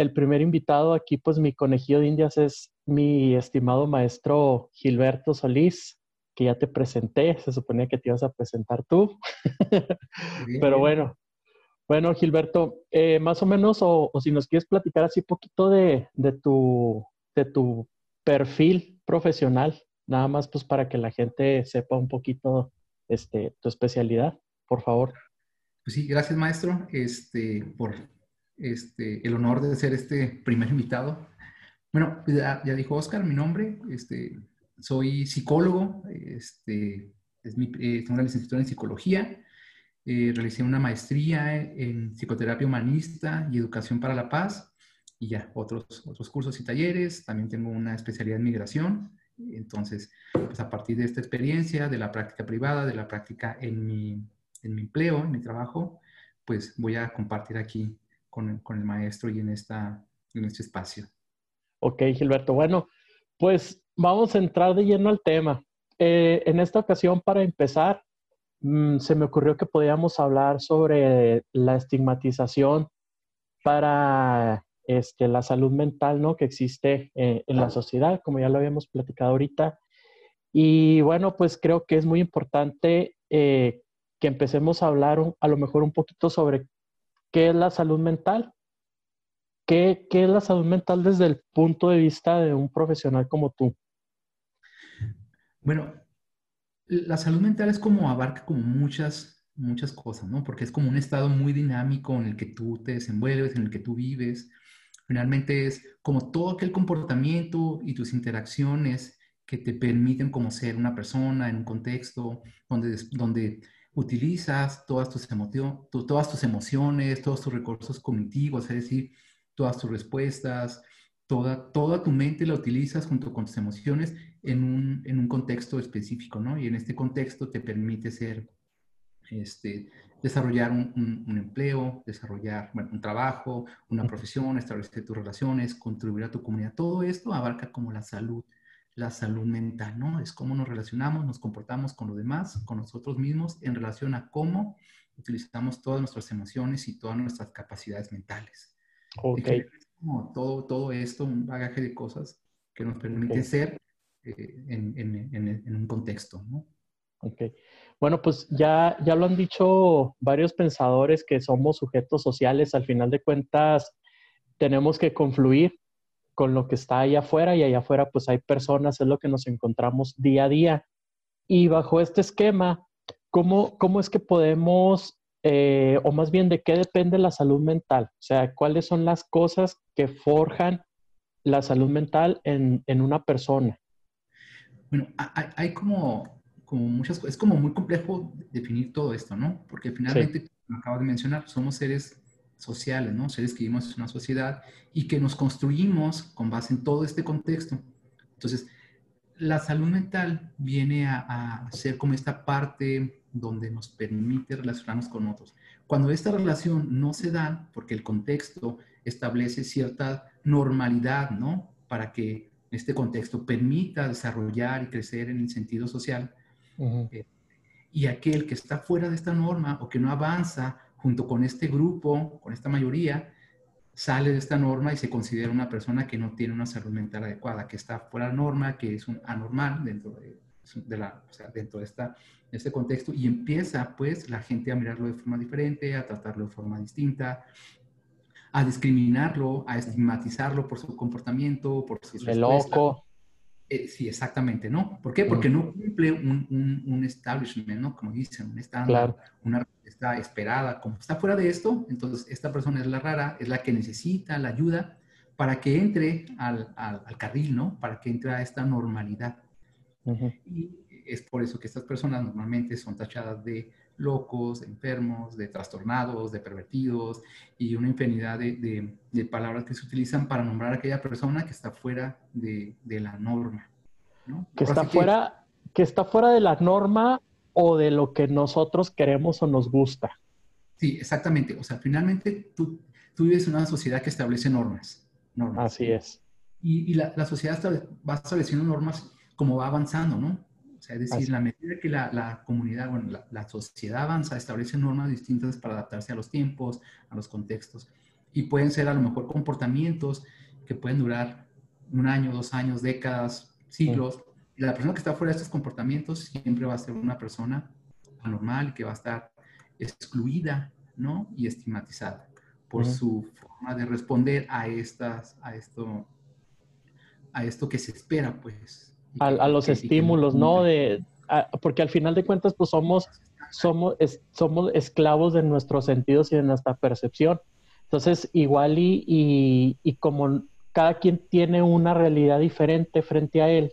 el primer invitado aquí, pues mi conejillo de indias es mi estimado maestro Gilberto Solís, que ya te presenté, se suponía que te ibas a presentar tú. Pero bueno, bueno, Gilberto, eh, más o menos, o, si nos quieres platicar así poquito de, tu, de tu perfil profesional, nada más pues para que la gente sepa un poquito este, tu especialidad, por favor. Pues sí, gracias maestro este, por este, el honor de ser este primer invitado. Bueno, pues ya, dijo Oscar mi nombre, este, soy psicólogo, este, es mi, eh, tengo una licenciatura en psicología, eh, realicé una maestría en psicoterapia humanista y educación para la paz y ya otros, otros cursos y talleres. También tengo una especialidad en migración. Entonces, pues a partir de esta experiencia, de la práctica privada, de la práctica en mi, en mi empleo, en mi trabajo, pues voy a compartir aquí con, con el maestro y en, esta, en este espacio. Ok, Gilberto. Bueno, pues vamos a entrar de lleno al tema. Eh, en esta ocasión, para empezar, Mm, se me ocurrió que podíamos hablar sobre la estigmatización para este, la salud mental ¿no? que existe eh, en la sociedad, como ya lo habíamos platicado ahorita. Y bueno, pues creo que es muy importante eh, que empecemos a hablar a lo mejor un poquito sobre qué es la salud mental. ¿Qué, ¿Qué es la salud mental desde el punto de vista de un profesional como tú? Bueno, la salud mental es como abarca como muchas, muchas cosas, ¿no? Porque es como un estado muy dinámico en el que tú te desenvuelves, en el que tú vives. Finalmente es como todo aquel comportamiento y tus interacciones que te permiten como ser una persona en un contexto donde, donde utilizas todas tus, todas tus emociones, todos tus recursos cognitivos, es decir, todas tus respuestas, toda, toda tu mente la utilizas junto con tus emociones en un, en un contexto específico, ¿no? Y en este contexto te permite ser, este, desarrollar un, un, empleo, desarrollar bueno, un trabajo, una profesión, establecer tus relaciones, contribuir a tu comunidad. Todo esto abarca como la salud, la salud mental, ¿no? Es cómo nos relacionamos, nos comportamos con los demás, con nosotros mismos, en relación a cómo utilizamos todas nuestras emociones y todas nuestras capacidades mentales. Ok. Como todo, todo esto, un bagaje de cosas que nos permite ser eh, en, un contexto. ¿no? Ok. Bueno, pues ya, ya lo han dicho varios pensadores que somos sujetos sociales. Al final de cuentas, tenemos que confluir con lo que está allá afuera y allá afuera pues hay personas, es lo que nos encontramos día a día. Y bajo este esquema, ¿cómo, cómo es que podemos, eh, o más bien de qué depende la salud mental? O sea, ¿cuáles son las cosas que forjan la salud mental en, en una persona? Bueno, hay, como, como muchas cosas, es como muy complejo definir todo esto, ¿no? Porque finalmente, como acabo de mencionar, somos seres sociales, ¿no? Seres que vivimos en una sociedad y que nos construimos con base en todo este contexto. Entonces, la salud mental viene a, a, ser como esta parte donde nos permite relacionarnos con otros. Cuando esta relación no se da, porque el contexto establece cierta normalidad, ¿no? Para que este contexto permita desarrollar y crecer en el sentido social. Eh, y aquel que está fuera de esta norma o que no avanza junto con este grupo, con esta mayoría, sale de esta norma y se considera una persona que no tiene una salud mental adecuada, que está fuera de norma, que es un anormal dentro de, la, dentro de, esta, de este contexto y empieza pues la gente a mirarlo de forma diferente, a tratarlo de forma distinta, a discriminarlo, a estigmatizarlo por su comportamiento, por sus El loco. Eh, sí, exactamente, ¿no? ¿Por qué? Porque no cumple un, un, establishment, ¿no? Como dicen, un estándar, una está esperada. Como está fuera de esto, entonces esta persona es la rara, es la que necesita la ayuda para que entre al, al, carril, ¿no? Para que entre a esta normalidad. Y es por eso que estas personas normalmente son tachadas de locos, enfermos, de trastornados, de pervertidos y una infinidad de, de, palabras que se utilizan para nombrar a aquella persona que está fuera de, de la norma. ¿No? Que, está fuera, que... está fuera de la norma o de lo que nosotros queremos o nos gusta. Sí, exactamente. O sea, finalmente tú, tú vives en una sociedad que establece normas. normas. Así es. Y, y la, la sociedad va estableciendo normas como va avanzando, ¿no? O sea, es decir, la medida que la, la comunidad, bueno, la, la, sociedad avanza, establece normas distintas para adaptarse a los tiempos, a los contextos. Y pueden ser a lo mejor comportamientos que pueden durar un año, dos años, décadas, siglos. Y la persona que está fuera de estos comportamientos siempre va a ser una persona anormal que va a estar excluida, ¿no? Y estigmatizada por su forma de responder a estas, a esto, a esto que se espera, pues. A, los estímulos, ¿no? De, porque al final de cuentas, pues somos, somos, somos esclavos de nuestros sentidos y de nuestra percepción. Entonces, igual y, y, como cada quien tiene una realidad diferente frente a él,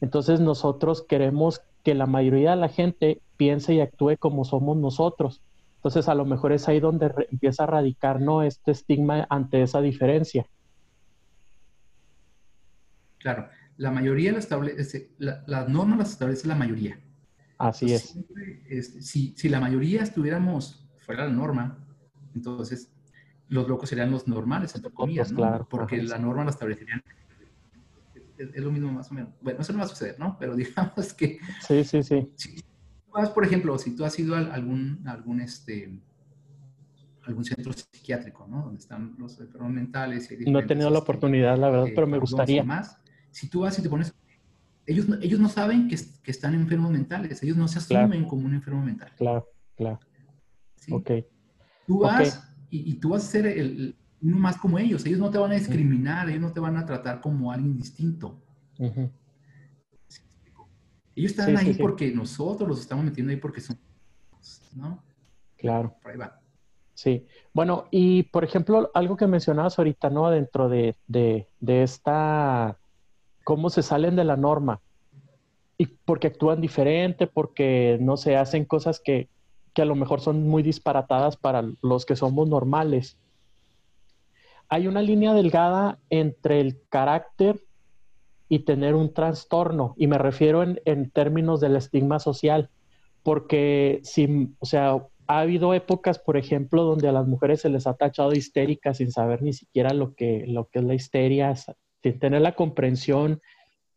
entonces nosotros queremos que la mayoría de la gente piense y actúe como somos nosotros. Entonces, a lo mejor es ahí donde empieza a radicar ¿no? este estigma ante esa diferencia. Claro, la mayoría la establece, las normas las establece la mayoría. Así es. si, si, la mayoría estuviéramos fuera de la norma, entonces los locos serían los normales, entre comillas, claro, porque la norma la establecerían. Es, lo mismo más o menos. Bueno, eso no va a suceder, ¿no? Pero digamos que... Sí, sí, sí por ejemplo, si tú has ido a algún, algún, este, algún centro psiquiátrico, ¿no? Donde están los enfermos mentales. Y no he tenido la este, oportunidad, la verdad, pero me gustaría. Más. Si tú vas y te pones... Ellos, ellos no saben que, que están enfermos mentales, ellos no se asumen como un enfermo mental. Claro, claro. ¿Sí? Ok. Tú vas y, tú vas a ser el, uno más como ellos. Ellos no te van a discriminar, ellos no te van a tratar como alguien distinto. Ellos están ahí porque nosotros los estamos metiendo ahí porque son, ¿no? Claro. Por ahí va. Sí. Bueno, y por ejemplo, algo que mencionabas ahorita, ¿no? Dentro de, de, de esta, cómo se salen de la norma. Y porque actúan diferente, porque no se hacen cosas que, que a lo mejor son muy disparatadas para los que somos normales. Hay una línea delgada entre el carácter y tener un trastorno. Y me refiero en, términos del estigma social, porque si, o sea, ha habido épocas, por ejemplo, donde a las mujeres se les ha tachado histéricas sin saber ni siquiera lo que, lo que es la histeria, sin tener la comprensión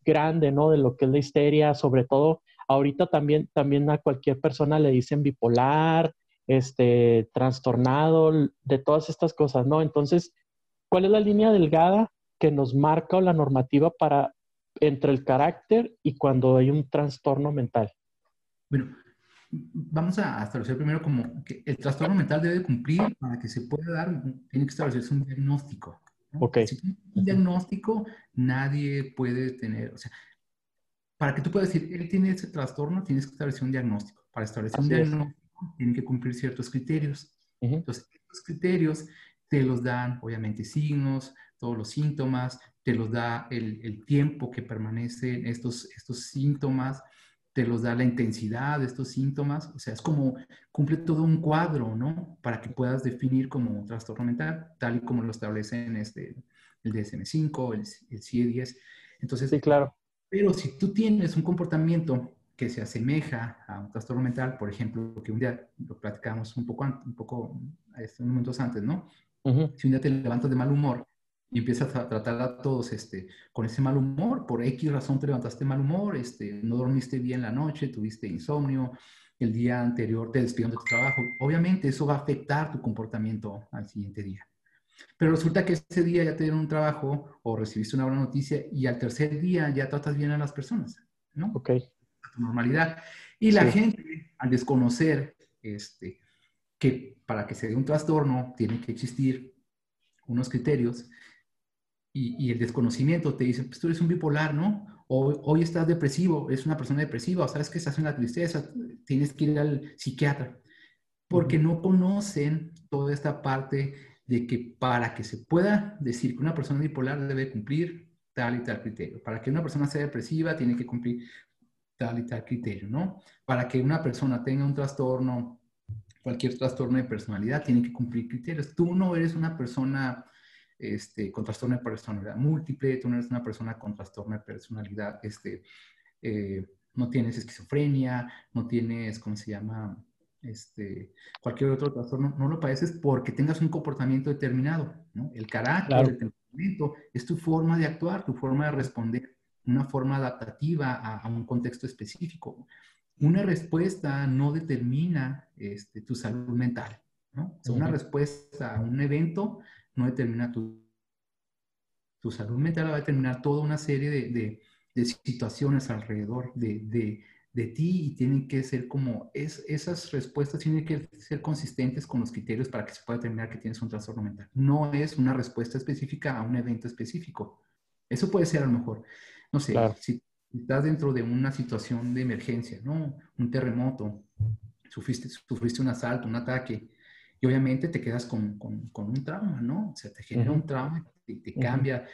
grande, ¿no? De lo que es la histeria, sobre todo ahorita también, también a cualquier persona le dicen bipolar, este, trastornado, de todas estas cosas, ¿no? Entonces, ¿cuál es la línea delgada que nos marca o la normativa para entre el carácter y cuando hay un trastorno mental? Bueno, vamos a establecer primero como que el trastorno mental debe cumplir para que se pueda dar, tiene que establecerse un diagnóstico. Ok. Si un diagnóstico, nadie puede tener, o sea, para que tú puedas decir, él tiene ese trastorno, tienes que establecer un diagnóstico. Para establecer un diagnóstico, tienen que cumplir ciertos criterios. Entonces, estos criterios te los dan, obviamente, signos, todos los síntomas, te los da el, tiempo que permanecen estos, estos síntomas, te los da la intensidad de estos síntomas, o sea, es como cumple todo un cuadro, ¿no? Para que puedas definir como trastorno mental, tal y como lo establecen este, el DSM-5, el, el CIE-10. Entonces, sí, claro. Pero si tú tienes un comportamiento que se asemeja a un trastorno mental, por ejemplo, que un día lo platicamos un poco, un poco, este, momentos antes, ¿no? Si un día te levantas de mal humor y empiezas a tratar a todos este, con ese mal humor, por X razón te levantaste mal humor, este, no dormiste bien la noche, tuviste insomnio, el día anterior te despidieron de tu trabajo, obviamente eso va a afectar tu comportamiento al siguiente día. Pero resulta que ese día ya te dieron un trabajo o recibiste una buena noticia y al tercer día ya tratas bien a las personas, ¿no? Ok. A tu normalidad. Y la gente, al desconocer este, que para que se dé un trastorno tiene que existir unos criterios, y, el desconocimiento te dice, pues tú eres un bipolar, ¿no? O hoy estás depresivo, eres una persona depresiva, o sabes que estás en la tristeza, tienes que ir al psiquiatra. Porque no conocen toda esta parte de que para que se pueda decir que una persona bipolar debe cumplir tal y tal criterio. Para que una persona sea depresiva, tiene que cumplir tal y tal criterio, ¿no? Para que una persona tenga un trastorno, cualquier trastorno de personalidad, tiene que cumplir criterios. Tú no eres una persona este, con trastorno de personalidad múltiple, tú no eres una persona con trastorno de personalidad, este, eh, no tienes esquizofrenia, no tienes, ¿cómo se llama? Este, cualquier otro trastorno, no lo padeces porque tengas un comportamiento determinado, ¿no? El carácter, el temperamento, es tu forma de actuar, tu forma de responder, una forma adaptativa a, un contexto específico. Una respuesta no determina este, tu salud mental, ¿no? una respuesta a un evento no determina tu, tu salud mental, va a determinar toda una serie de, de, situaciones alrededor de, de, de, ti y tienen que ser como, es, esas respuestas tienen que ser consistentes con los criterios para que se pueda determinar que tienes un trastorno mental. No es una respuesta específica a un evento específico. Eso puede ser a lo mejor, no sé, si estás dentro de una situación de emergencia, ¿no? Un terremoto, sufriste, sufriste un asalto, un ataque, y obviamente te quedas con, con, con un trauma, ¿no? O sea, te genera un trauma, te, te cambia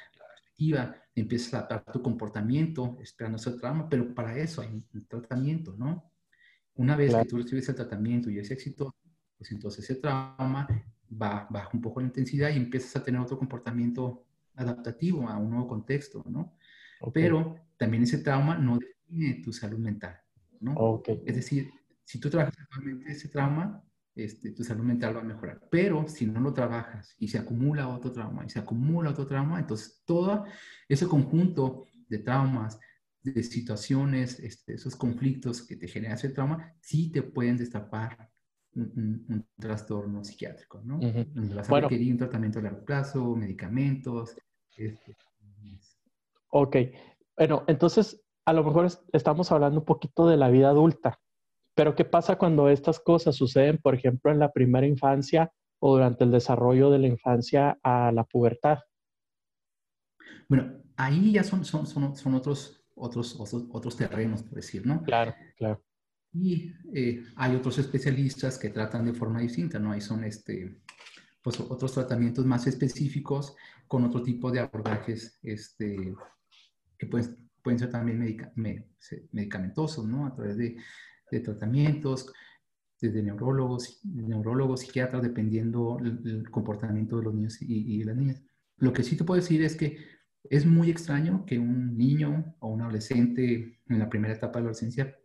la perspectiva, empiezas a adaptar tu comportamiento esperando ese trauma, pero para eso hay un tratamiento, ¿no? Una vez que tú recibes el tratamiento y es exitoso, pues entonces ese trauma va, baja un poco la intensidad y empiezas a tener otro comportamiento adaptativo a un nuevo contexto, ¿no? Pero también ese trauma no define tu salud mental, ¿no? Es decir, si tú trabajas actualmente ese trauma, este, tu salud mental va a mejorar. Pero si no lo trabajas y se acumula otro trauma y se acumula otro trauma, entonces todo ese conjunto de traumas, de situaciones, este, esos conflictos que te generan ese trauma, sí te pueden destapar un, trastorno psiquiátrico, ¿no? Vas a requerir un tratamiento a largo plazo, medicamentos. Este, ok, bueno, entonces a lo mejor estamos hablando un poquito de la vida adulta, pero ¿qué pasa cuando estas cosas suceden, por ejemplo, en la primera infancia o durante el desarrollo de la infancia a la pubertad? Bueno, ahí ya son, son, son, son otros, otros, otros, terrenos, por decir, ¿no? Claro, claro. Y eh, hay otros especialistas que tratan de forma distinta, ¿no? Ahí son este, pues, otros tratamientos más específicos con otro tipo de abordajes este, que pueden, pueden ser también medicamentosos, ¿no? A través de, de tratamientos, desde neurólogos, neurólogos, psiquiatras, dependiendo el, comportamiento de los niños y, y, las niñas. Lo que sí te puedo decir es que es muy extraño que un niño o un adolescente en la primera etapa de la adolescencia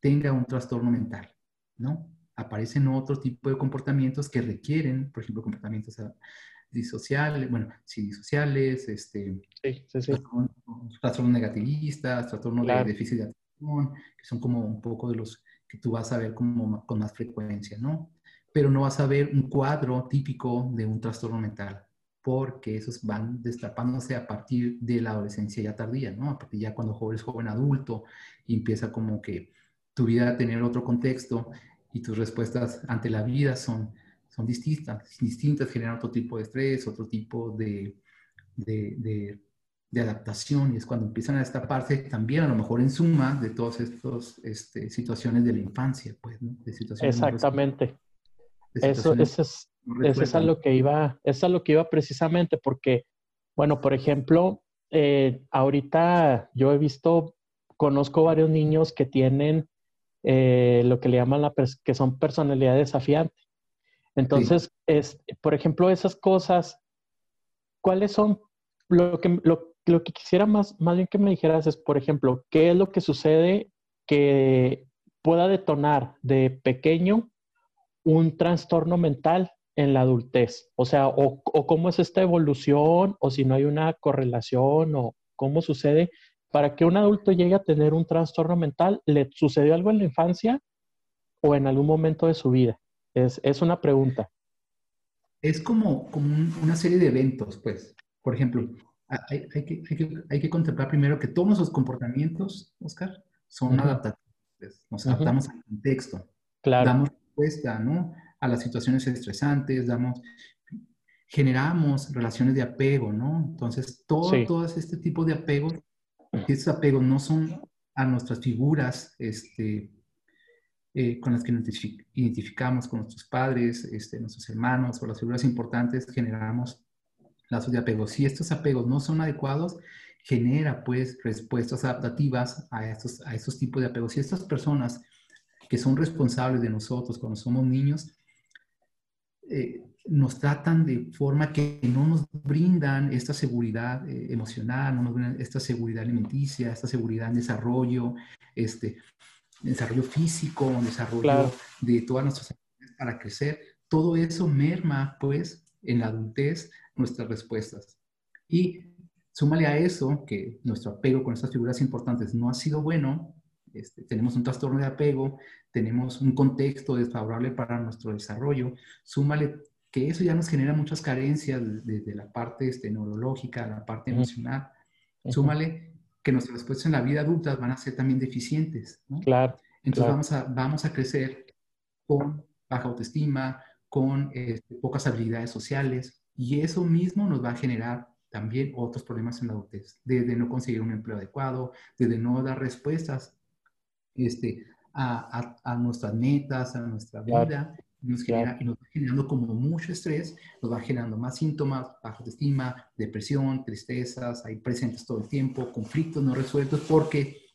tenga un trastorno mental, ¿no? Aparecen otro tipo de comportamientos que requieren, por ejemplo, comportamientos disociales, bueno, sí, disociales, este, sí, sí, sí. Trastornos, negativistas, trastornos de déficit de atención, que son como un poco de los que tú vas a ver como, con más frecuencia, ¿no? Pero no vas a ver un cuadro típico de un trastorno mental, porque esos van destapándose a partir de la adolescencia ya tardía, ¿no? A partir ya cuando eres joven adulto empieza como que tu vida a tener otro contexto y tus respuestas ante la vida son, son distintas, distintas, generan otro tipo de estrés, otro tipo de, de, de, adaptación y es cuando empiezan a destaparse también a lo mejor en suma de todas estas este, situaciones de la infancia, pues, ¿no? De situaciones Exactamente. eso, eso, es, eso es a lo que iba, es a lo que iba precisamente porque, bueno, por ejemplo, eh, ahorita yo he visto, conozco varios niños que tienen eh, lo que le llaman la que son personalidad desafiante. Entonces, es, por ejemplo, esas cosas, ¿cuáles son? Lo que, lo, lo, que quisiera más, más bien que me dijeras es, por ejemplo, ¿qué es lo que sucede que pueda detonar de pequeño un trastorno mental en la adultez? O sea, o, cómo es esta evolución, o si no hay una correlación, o cómo sucede para que un adulto llegue a tener un trastorno mental, ¿le sucedió algo en la infancia o en algún momento de su vida? Es, es una pregunta. Es como, como una serie de eventos, pues. Por ejemplo, hay, hay, que, hay, que, hay, que, contemplar primero que todos esos comportamientos, Oscar, son adaptativos. Pues. Nos adaptamos al contexto. Claro. Damos respuesta, ¿no? A las situaciones estresantes, damos, generamos relaciones de apego, ¿no? Entonces, todo, todo este tipo de apegos estos apegos no son a nuestras figuras este, eh, con las que nos identificamos con nuestros padres, este, nuestros hermanos o las figuras importantes, generamos lazos de apego. Si estos apegos no son adecuados, genera pues respuestas adaptativas a estos, a estos tipos de apegos. Si estas personas que son responsables de nosotros cuando somos niños, eh, nos tratan de forma que no nos brindan esta seguridad eh, emocional, no nos brindan esta seguridad alimenticia, esta seguridad en desarrollo, este, desarrollo físico, desarrollo de todas nuestras actividades para crecer. Todo eso merma, pues, en la adultez nuestras respuestas. Y súmale a eso que nuestro apego con estas figuras importantes no ha sido bueno, este, tenemos un trastorno de apego, tenemos un contexto desfavorable para nuestro desarrollo, súmale que eso ya nos genera muchas carencias desde la parte este, neurológica, la parte emocional. Súmale que nuestras respuestas en la vida adulta van a ser también deficientes. ¿no? Claro. Entonces Vamos, a, vamos a crecer con baja autoestima, con este, pocas habilidades sociales, y eso mismo nos va a generar también otros problemas en la adultez, desde no conseguir un empleo adecuado, desde no dar respuestas este, a, a, nuestras metas, a nuestra vida, y nos, genera, y nos va generando como mucho estrés, nos va generando más síntomas, baja autoestima, depresión, tristezas, ahí presentes todo el tiempo, conflictos no resueltos, porque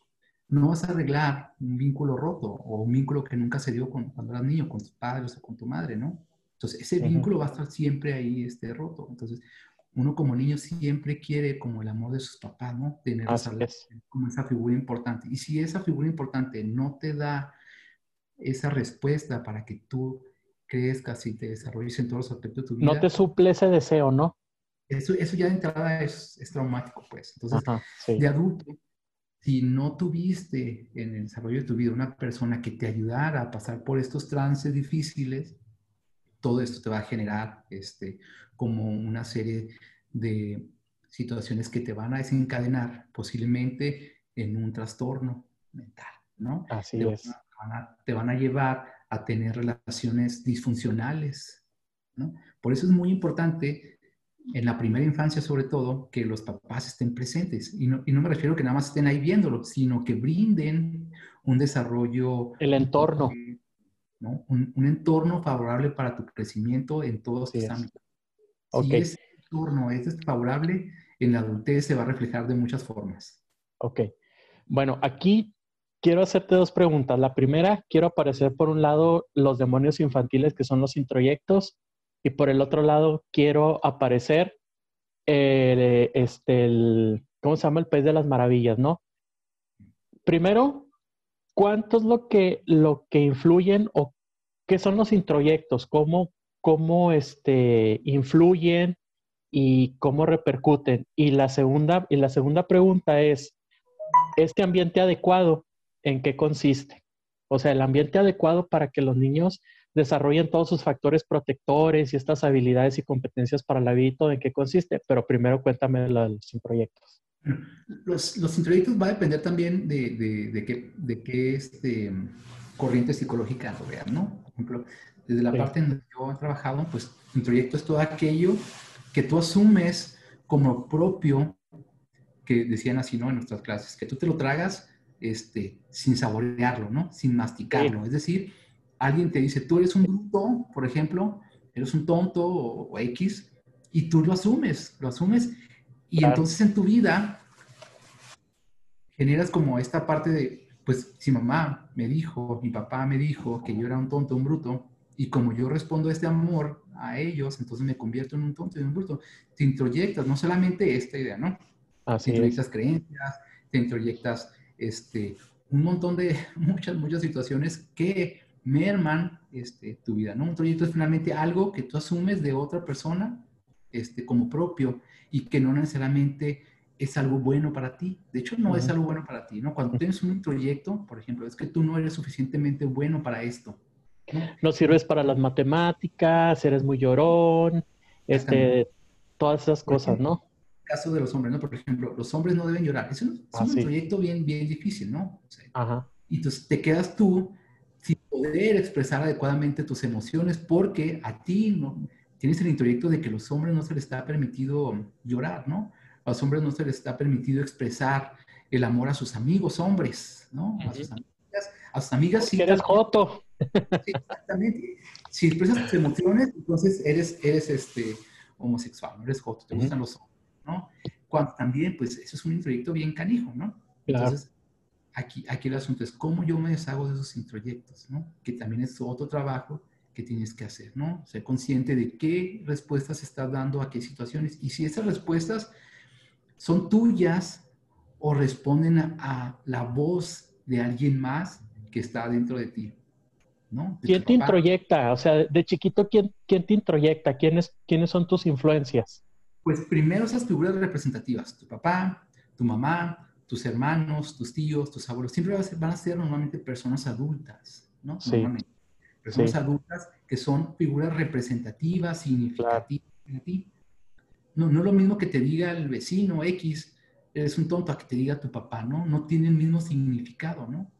no vas a arreglar un vínculo roto o un vínculo que nunca se dio con, cuando eras niño, con tus padres o con tu madre, ¿no? Entonces, ese vínculo va a estar siempre ahí este, roto. Entonces, uno como niño siempre quiere como el amor de sus papás, ¿no? Tener esa, como esa figura importante. Y si esa figura importante no te da esa respuesta para que tú crezcas y te desarrolles en todos los aspectos de tu vida. No te suple ese deseo, ¿no? Eso, eso ya de entrada es, es traumático, pues. Entonces, de adulto, si no tuviste en el desarrollo de tu vida una persona que te ayudara a pasar por estos trances difíciles, todo esto te va a generar este, como una serie de situaciones que te van a desencadenar posiblemente en un trastorno mental, ¿no? Así te es. Van a, te van a llevar a tener relaciones disfuncionales, ¿no? Por eso es muy importante en la primera infancia sobre todo que los papás estén presentes y no, y no me refiero que nada más estén ahí viéndolo, sino que brinden un desarrollo. El entorno. Un, entorno favorable para tu crecimiento en todos estos ámbitos. Si ese entorno es favorable, en la adultez se va a reflejar de muchas formas. Ok. Bueno, aquí quiero hacerte dos preguntas. La primera, quiero aparecer por un lado los demonios infantiles que son los introyectos y por el otro lado quiero aparecer el, este, el, ¿cómo se llama? El País de las Maravillas, ¿no? Primero, ¿cuánto es lo que, lo que influyen o qué son los introyectos? ¿Cómo, cómo este, influyen y cómo repercuten? Y la, segunda, y la segunda pregunta es, ¿este ambiente adecuado en qué consiste? O sea, el ambiente adecuado para que los niños desarrollen todos sus factores protectores y estas habilidades y competencias para la vida y todo, en qué consiste. Pero primero cuéntame los introyectos. Los, los introyectos va a depender también de, de, de qué, de qué este, corriente psicológica lo vean, ¿no? Por ejemplo, desde la parte en la que yo he trabajado, pues introyecto es todo aquello que tú asumes como propio, que decían así, ¿no? En nuestras clases, que tú te lo tragas este, sin saborearlo, ¿no? Sin masticarlo. Es decir, alguien te dice, tú eres un bruto, por ejemplo, eres un tonto o, X, y tú lo asumes, lo asumes, y entonces en tu vida generas como esta parte de, pues si mamá me dijo, mi papá me dijo que yo era un tonto, un bruto, y como yo respondo este amor a ellos, entonces me convierto en un tonto y un bruto. Te introyectas no solamente esta idea, ¿no? Así te introyectas creencias, te introyectas este, un montón de, muchas, muchas situaciones que merman este, tu vida, ¿no? Un proyecto es finalmente algo que tú asumes de otra persona este, como propio y que no necesariamente es algo bueno para ti. De hecho, no es algo bueno para ti, ¿no? Cuando tienes un proyecto, por ejemplo, es que tú no eres suficientemente bueno para esto. No, sirves para las matemáticas, eres muy llorón, este, todas esas cosas, ¿no? caso de los hombres, ¿no? Por ejemplo, los hombres no deben llorar. Es un, ah, proyecto bien, bien difícil, ¿no? Ajá. Y entonces te quedas tú poder expresar adecuadamente tus emociones porque a ti no tienes el introyecto de que a los hombres no se les está permitido llorar, ¿no? A los hombres no se les está permitido expresar el amor a sus amigos hombres, ¿no? A sus amigas, a sus amigas sí. Eres joto. Sí, exactamente. Si expresas tus emociones, entonces eres, eres este, homosexual, no eres joto, te gustan los hombres, ¿no? Cuando también, pues, eso es un introyecto bien canijo, ¿no? Entonces, aquí, aquí el asunto es cómo yo me deshago de esos introyectos, ¿no? Que también es otro trabajo que tienes que hacer, ¿no? Ser consciente de qué respuestas estás dando a qué situaciones y si esas respuestas son tuyas o responden a, la voz de alguien más que está dentro de ti, ¿no? ¿Quién te introyecta? O sea, de chiquito, ¿quién, quién te introyecta? ¿Quiénes, ¿Quiénes son tus influencias? Pues primero esas figuras representativas, tu papá, tu mamá, tus hermanos, tus tíos, tus abuelos, siempre van a ser, normalmente personas adultas, ¿no? Sí. Personas adultas que son figuras representativas, significativas ti. No, no es lo mismo que te diga el vecino X, eres un tonto, a que te diga tu papá, ¿no? No tiene el mismo significado, ¿no?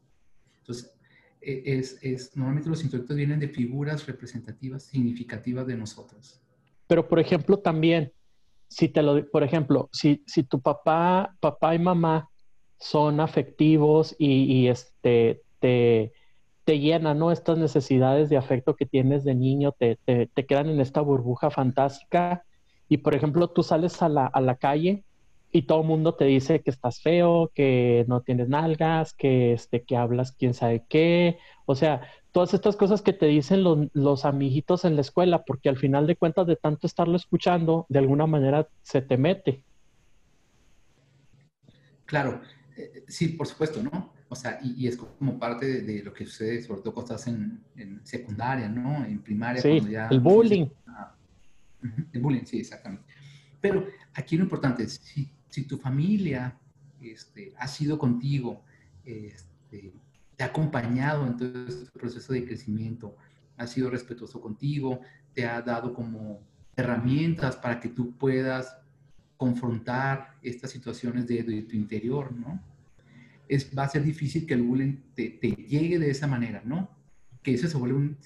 Entonces, e, es, es, normalmente los intelectos vienen de figuras representativas, significativas de nosotros. Pero, por ejemplo, también, si te lo, por ejemplo, si, si tu papá, papá y mamá son afectivos y, este, te, te llenan, ¿no? Estas necesidades de afecto que tienes de niño, te, te, quedan en esta burbuja fantástica. Y, por ejemplo, tú sales a la, a la calle y todo el mundo te dice que estás feo, que no tienes nalgas, que, este, que hablas quién sabe qué. O sea, todas estas cosas que te dicen los amiguitos en la escuela, porque al final de cuentas de tanto estarlo escuchando, de alguna manera se te mete. Claro, eh, sí, por supuesto, ¿no? O sea, y, es como parte de, lo que sucede, sobre todo cuando estás en, secundaria, ¿no? En primaria. Sí, el bullying. el bullying, sí, exactamente. Pero aquí lo importante es, si, si tu familia este, ha sido contigo, este, te ha acompañado en todo este proceso de crecimiento, ha sido respetuoso contigo, te ha dado como herramientas para que tú puedas confrontar estas situaciones de, tu interior, ¿no? Es, va a ser difícil que el bullying te, llegue de esa manera, ¿no? Que ese se vuelve un...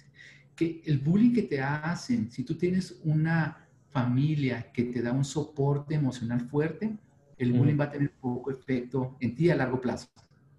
Que el bullying que te hacen, si tú tienes una familia que te da un soporte emocional fuerte, el bullying va a tener poco efecto en ti a largo plazo.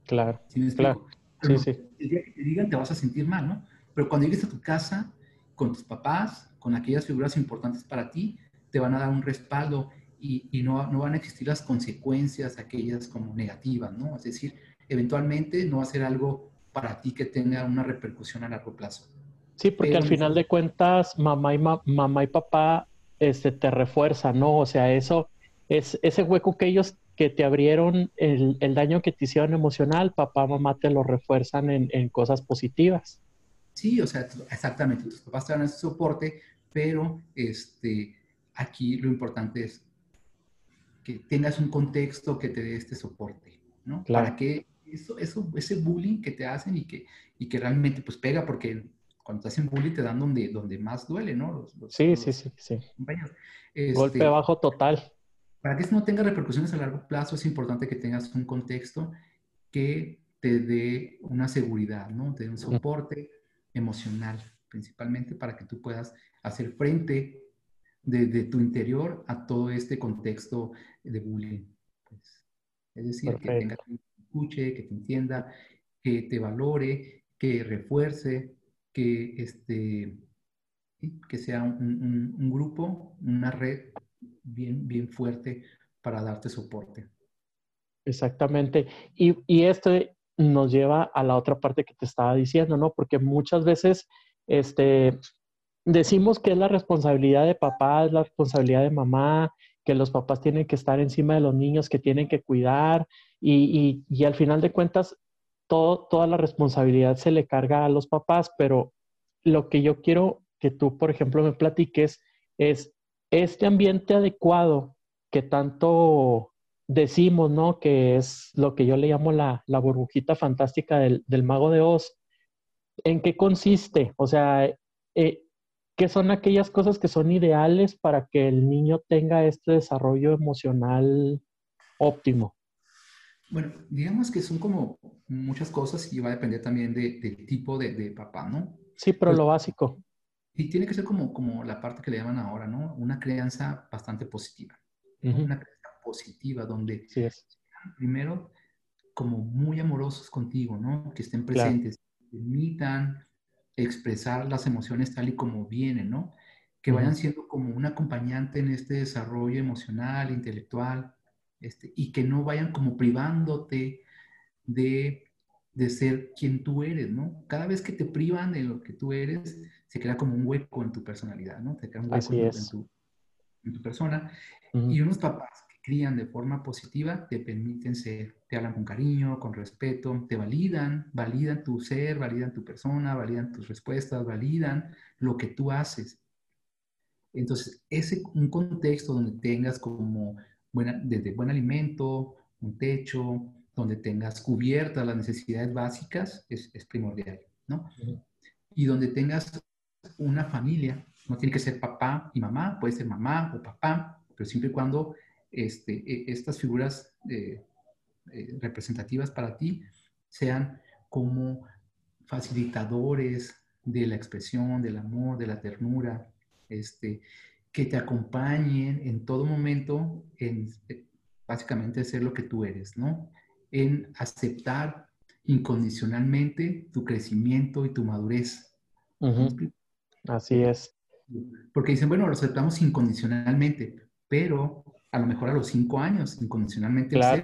Claro, claro. Sí, sí. El día que te digan te vas a sentir mal, ¿no? Pero cuando llegues a tu casa con tus papás, con aquellas figuras importantes para ti, te van a dar un respaldo y, no, no, van a existir las consecuencias, aquellas como negativas, ¿no? Es decir, eventualmente no va a ser algo para ti que tenga una repercusión a largo plazo. Sí, porque al final de cuentas, mamá y, mamá y papá este, te refuerzan, ¿no? O sea, eso es ese hueco que ellos que te abrieron, el, el daño que te hicieron emocional, papá, mamá te lo refuerzan en, en cosas positivas. Sí, o sea, exactamente, tus papás te dan ese soporte, pero este, aquí lo importante es que tengas un contexto que te dé este soporte, ¿no? Claro. Para que eso, eso, ese bullying que te hacen y que, y que realmente pues pega, porque cuando te hacen bullying te dan donde, donde más duele, ¿no? sí, sí, sí, sí, Golpe este, bajo total. Para que eso no tenga repercusiones a largo plazo, es importante que tengas un contexto que te dé una seguridad, ¿no? Te dé un soporte emocional, principalmente para que tú puedas hacer frente de, tu interior a todo este contexto de bullying. Pues, es decir, que tenga que te escuche, que te entienda, que te valore, que refuerce, que, este, que sea un, un, grupo, una red bien, bien fuerte para darte soporte. Exactamente. Y, y esto nos lleva a la otra parte que te estaba diciendo, ¿no? Porque muchas veces, este, decimos que es la responsabilidad de papá, es la responsabilidad de mamá, que los papás tienen que estar encima de los niños, que tienen que cuidar y, y, al final de cuentas toda la responsabilidad se le carga a los papás, pero lo que yo quiero que tú, por ejemplo, me platiques es este ambiente adecuado que tanto decimos, ¿no? Que es lo que yo le llamo la, la burbujita fantástica del, del, mago de Oz. ¿En qué consiste? O sea, eh, ¿Qué son aquellas cosas que son ideales para que el niño tenga este desarrollo emocional óptimo? Bueno, digamos que son como muchas cosas y va a depender también del tipo de, papá, ¿no? Sí, pero pues lo básico. Y tiene que ser como, como la parte que le llaman ahora, ¿no? Una crianza bastante positiva. Una crianza positiva donde sí es. primero como muy amorosos contigo, ¿no? Que estén presentes, que permitan expresar las emociones tal y como vienen, ¿no? Que vayan siendo como un acompañante en este desarrollo emocional, intelectual, este, y que no vayan como privándote de, de ser quien tú eres, ¿no? Cada vez que te privan de lo que tú eres, se crea como un hueco en tu personalidad, ¿no? Te crea un hueco en tu, en tu, persona. Y unos papás crían de forma positiva, te permiten ser, te hablan con cariño, con respeto, te validan, validan tu ser, validan tu persona, validan tus respuestas, validan lo que tú haces. Entonces, ese un contexto donde tengas como buena, desde buen alimento, un techo, donde tengas cubiertas las necesidades básicas, es, es primordial, ¿no? Y donde tengas una familia, no tiene que ser papá y mamá, puede ser mamá o papá, pero siempre y cuando este, e, estas figuras eh, eh, representativas para ti sean como facilitadores de la expresión, del amor, de la ternura, este, que te acompañen en todo momento en básicamente ser lo que tú eres, ¿no? En aceptar incondicionalmente tu crecimiento y tu madurez. Así es. Porque dicen, bueno, lo aceptamos incondicionalmente, pero a lo mejor a los cinco años, incondicionalmente. Claro.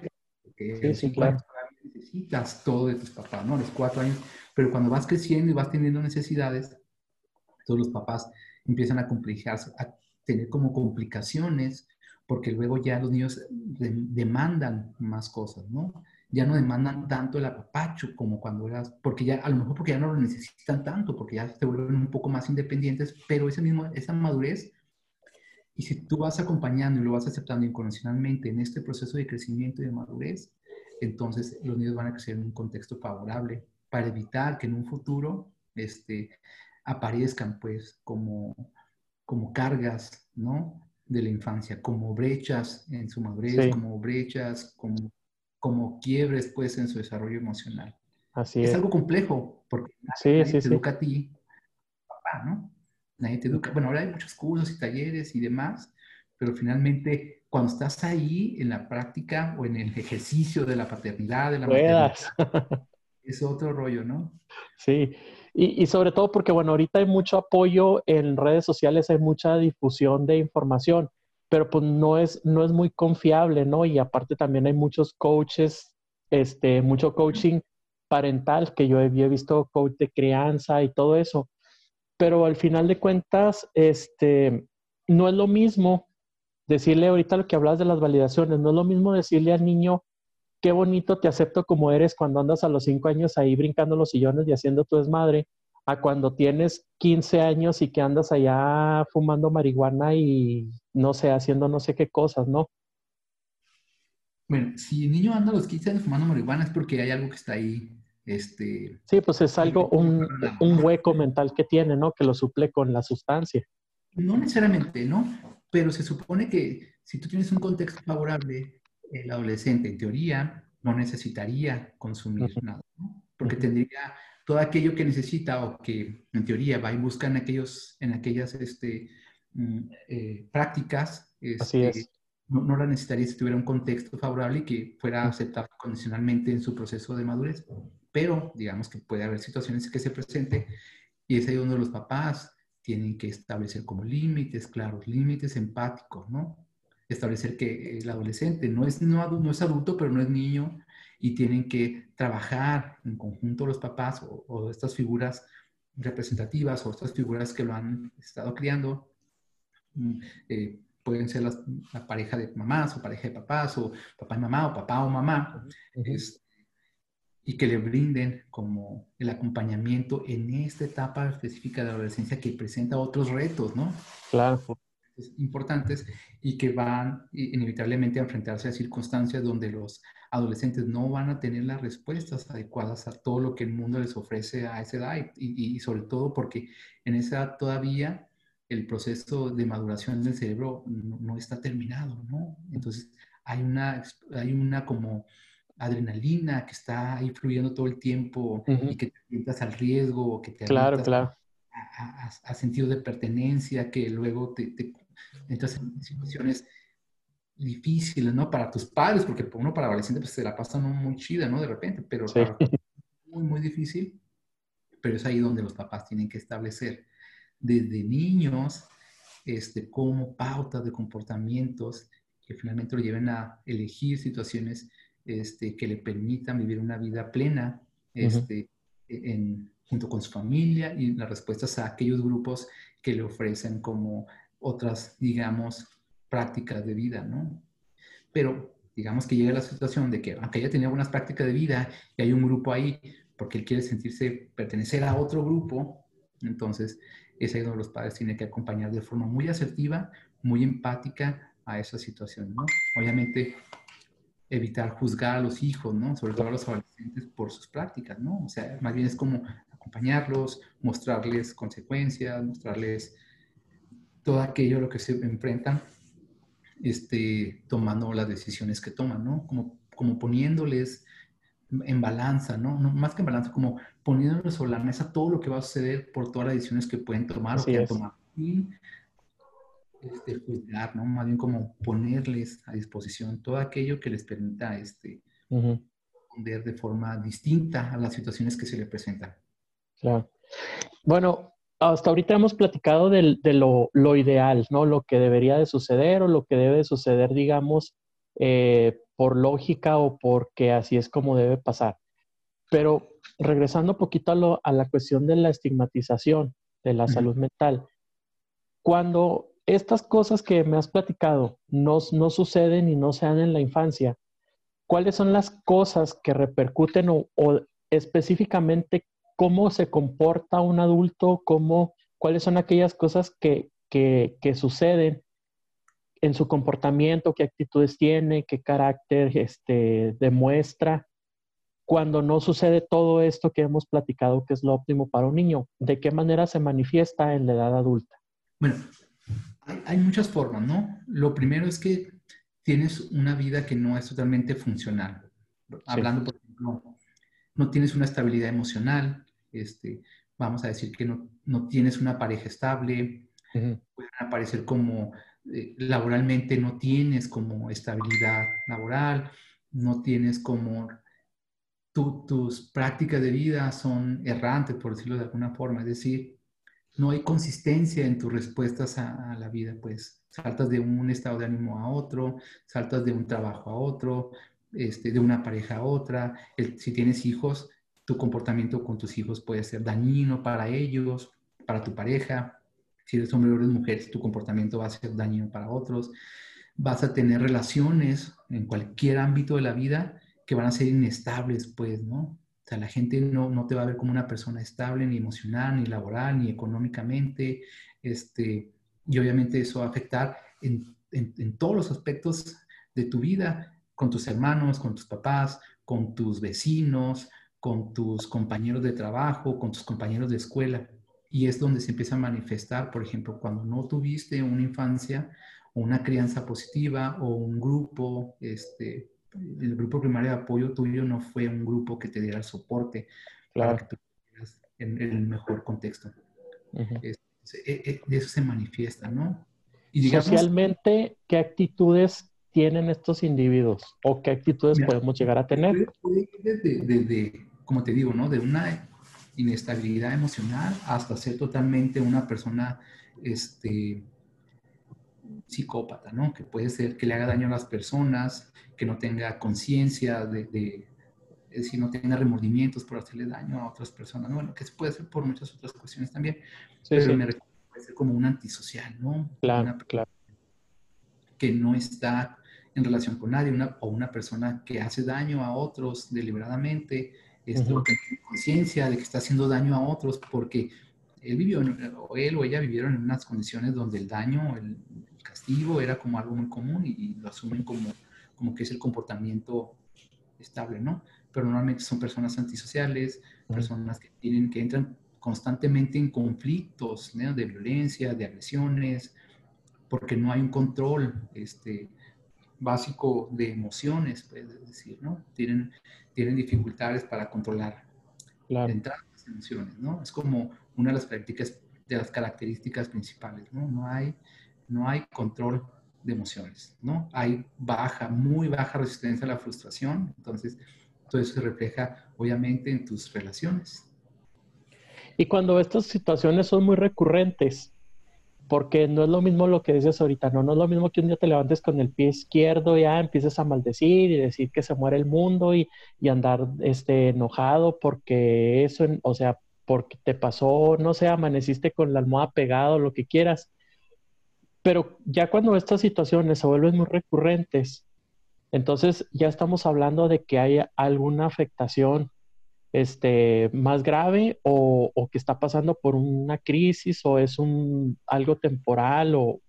sí, sí, claro. necesitas todo de tus papás, ¿no? A los cuatro años. Pero cuando vas creciendo y vas teniendo necesidades, todos los papás empiezan a complicarse, a tener como complicaciones, porque luego ya los niños demandan más cosas, ¿no? Ya no demandan tanto el apapacho como cuando eras, porque ya, a lo mejor porque ya no lo necesitan tanto, porque ya se vuelven un poco más independientes, pero ese mismo, esa madurez, y si tú vas acompañando y lo vas aceptando incondicionalmente en este proceso de crecimiento y de madurez, entonces los niños van a crecer en un contexto favorable para evitar que en un futuro este, aparezcan pues como, como cargas, ¿no? De la infancia, como brechas en su madurez, como brechas, como, como quiebres pues en su desarrollo emocional. Así es. Es algo complejo porque nadie, te educa a ti, papá, ¿no? Nadie te educa. Bueno, ahora hay muchos cursos y talleres y demás, pero finalmente cuando estás ahí en la práctica o en el ejercicio de la paternidad, de la maternidad, es otro rollo, ¿no? Sí, y, sobre todo porque, bueno, ahorita hay mucho apoyo en redes sociales, hay mucha difusión de información, pero pues no es, no es muy confiable, ¿no? Y aparte también hay muchos coaches, este, mucho coaching parental, que yo he, he visto coach de crianza y todo eso, pero al final de cuentas, este, no es lo mismo decirle ahorita lo que hablas de las validaciones, no es lo mismo decirle al niño, qué bonito te acepto como eres cuando andas a los cinco años ahí brincando los sillones y haciendo tu desmadre, a cuando tienes 15 años y que andas allá fumando marihuana y no sé, haciendo no sé qué cosas, ¿no? Bueno, si el niño anda a los 15 años fumando marihuana es porque hay algo que está ahí. Este, sí, pues es algo, un, un hueco mental que tiene, ¿no? Que lo suple con la sustancia. No necesariamente, ¿no? Pero se supone que si tú tienes un contexto favorable el adolescente, en teoría, no necesitaría consumir nada, porque tendría todo aquello que necesita o que en teoría va y busca en, aquellos, en aquellas este, mm, eh, prácticas, este, No, no, la necesitaría si tuviera un contexto favorable y que fuera aceptado condicionalmente en su proceso de madurez. Pero digamos que puede haber situaciones que se presente y es ahí donde los papás tienen que establecer como límites, claros, límites empáticos, ¿no? establecer que el adolescente no es, no, no es adulto, pero no es niño, y tienen que trabajar en conjunto los papás o, estas figuras representativas o estas figuras que lo han estado criando. Mm, eh, pueden ser la pareja de mamás o pareja de papás o papá y mamá o papá o mamá. Y que le brinden como el acompañamiento en esta etapa específica de la adolescencia que presenta otros retos, ¿no? Claro importantes y que van inevitablemente a enfrentarse a circunstancias donde los adolescentes no van a tener las respuestas adecuadas a todo lo que el mundo les ofrece a esa edad y, sobre todo porque en esa edad todavía el proceso de maduración del cerebro no, está terminado, ¿no? Entonces hay una, hay una como adrenalina que está ahí fluyendo todo el tiempo y que te sientas al riesgo, que te claro, claro. A, sentido de pertenencia, que luego te, entonces, en situaciones difíciles, ¿no? Para tus padres, porque uno para adolescente pues se la pasa muy chida, ¿no? De repente, pero muy, muy difícil. Pero es ahí donde los papás tienen que establecer desde niños este, como pautas de comportamientos que finalmente lo lleven a elegir situaciones este, que le permitan vivir una vida plena este, en, junto con su familia y las respuestas a aquellos grupos que le ofrecen como otras, digamos, prácticas de vida, ¿no? Pero digamos que llega la situación de que, aunque ella tenía algunas prácticas de vida y hay un grupo ahí, porque él quiere sentirse pertenecer a otro grupo, entonces es ahí donde los padres tienen que acompañar de forma muy asertiva, muy empática a esa situación, ¿no? Obviamente evitar juzgar a los hijos, ¿no? Sobre todo a los adolescentes por sus prácticas, ¿no? O sea, más bien es como acompañarlos, mostrarles consecuencias, mostrarles todo aquello a lo que se enfrentan, este, tomando las decisiones que toman, ¿no? Como, como poniéndoles en balanza, ¿no? ¿no? Más que en balanza, como poniéndoles sobre la mesa todo lo que va a suceder por todas las decisiones que pueden tomar o que han tomado. Y este, juzgar, ¿no? Más bien como ponerles a disposición todo aquello que les permita este, responder de forma distinta a las situaciones que se le presentan. Claro. Bueno, hasta ahorita hemos platicado de lo, lo, ideal, ¿no? Lo que debería de suceder o lo que debe de suceder, digamos, eh, por lógica o porque así es como debe pasar. Pero regresando un poquito a, lo, a la cuestión de la estigmatización de la salud mental, cuando estas cosas que me has platicado no, no suceden y no se dan en la infancia, ¿cuáles son las cosas que repercuten o, específicamente cómo se comporta un adulto, cómo, cuáles son aquellas cosas que, que, que, suceden en su comportamiento, qué actitudes tiene, qué carácter este, demuestra, cuando no sucede todo esto que hemos platicado que es lo óptimo para un niño, ¿de qué manera se manifiesta en la edad adulta? Bueno, hay, muchas formas, ¿no? Lo primero es que tienes una vida que no es totalmente funcional. Hablando, por ejemplo, no tienes una estabilidad emocional, este, vamos a decir que no, no tienes una pareja estable, pueden aparecer como eh, laboralmente no tienes como estabilidad laboral, no tienes como tus prácticas de vida son errantes, por decirlo de alguna forma, es decir, no hay consistencia en tus respuestas a, la vida, pues saltas de un estado de ánimo a otro, saltas de un trabajo a otro, este, de una pareja a otra. si tienes hijos, tu comportamiento con tus hijos puede ser dañino para ellos, para tu pareja. Si eres hombre o eres mujer, tu comportamiento va a ser dañino para otros. Vas a tener relaciones en cualquier ámbito de la vida que van a ser inestables, pues, ¿no? O sea, la gente no, no, te va a ver como una persona estable, ni emocional, ni laboral, ni económicamente. Este, y obviamente eso va a afectar en, en, todos los aspectos de tu vida, con tus hermanos, con tus papás, con tus vecinos, con tus compañeros de trabajo, con tus compañeros de escuela. Y es donde se empieza a manifestar, por ejemplo, cuando no tuviste una infancia una crianza positiva o un grupo este, el grupo primario de apoyo tuyo no fue un grupo que te diera soporte para que tú estuvieras en, el mejor contexto. De eso se manifiesta, ¿no? Y Socialmente, ¿qué actitudes tienen estos individuos o qué actitudes podemos llegar a tener? Desde, como te digo, ¿no? De una inestabilidad emocional hasta ser totalmente una persona, este, psicópata, ¿no? Que puede ser que le haga daño a las personas, que no tenga conciencia de, de, es decir, no tenga remordimientos por hacerle daño a otras personas, ¿no? Bueno, que se puede hacer por muchas otras cuestiones también, pero me refiero puede ser como un antisocial, ¿no? Claro, claro. Que no está en relación con nadie, una, o una persona que hace daño a otros deliberadamente, esto, que tiene conciencia de que está haciendo daño a otros porque él vivió, o él o ella vivieron en unas condiciones donde el daño, el, castigo era como algo muy común y, lo asumen como, como que es el comportamiento estable, ¿no? Pero normalmente son personas antisociales, personas que, tienen, que entran constantemente en conflictos de violencia, de agresiones, porque no hay un control este, básico de emociones, puedes decir, ¿no? Tienen, tienen dificultades para controlar la entrada de las emociones, ¿no? Es como una de las prácticas, de las características principales, ¿no? No hay no hay control de emociones, ¿no? Hay baja, muy baja resistencia a la frustración, entonces todo eso se refleja obviamente en tus relaciones. Y cuando estas situaciones son muy recurrentes, porque no es lo mismo lo que dices ahorita, no, no es lo mismo que un día te levantes con el pie izquierdo ya empieces a maldecir y decir que se muere el mundo y, y andar este, enojado porque eso, o sea, porque te pasó, no sé, amaneciste con la almohada pegada o lo que quieras. Pero ya cuando estas situaciones se vuelven muy recurrentes, entonces ya estamos hablando de que hay alguna afectación este, más grave o, que está pasando por una crisis o es un, algo temporal o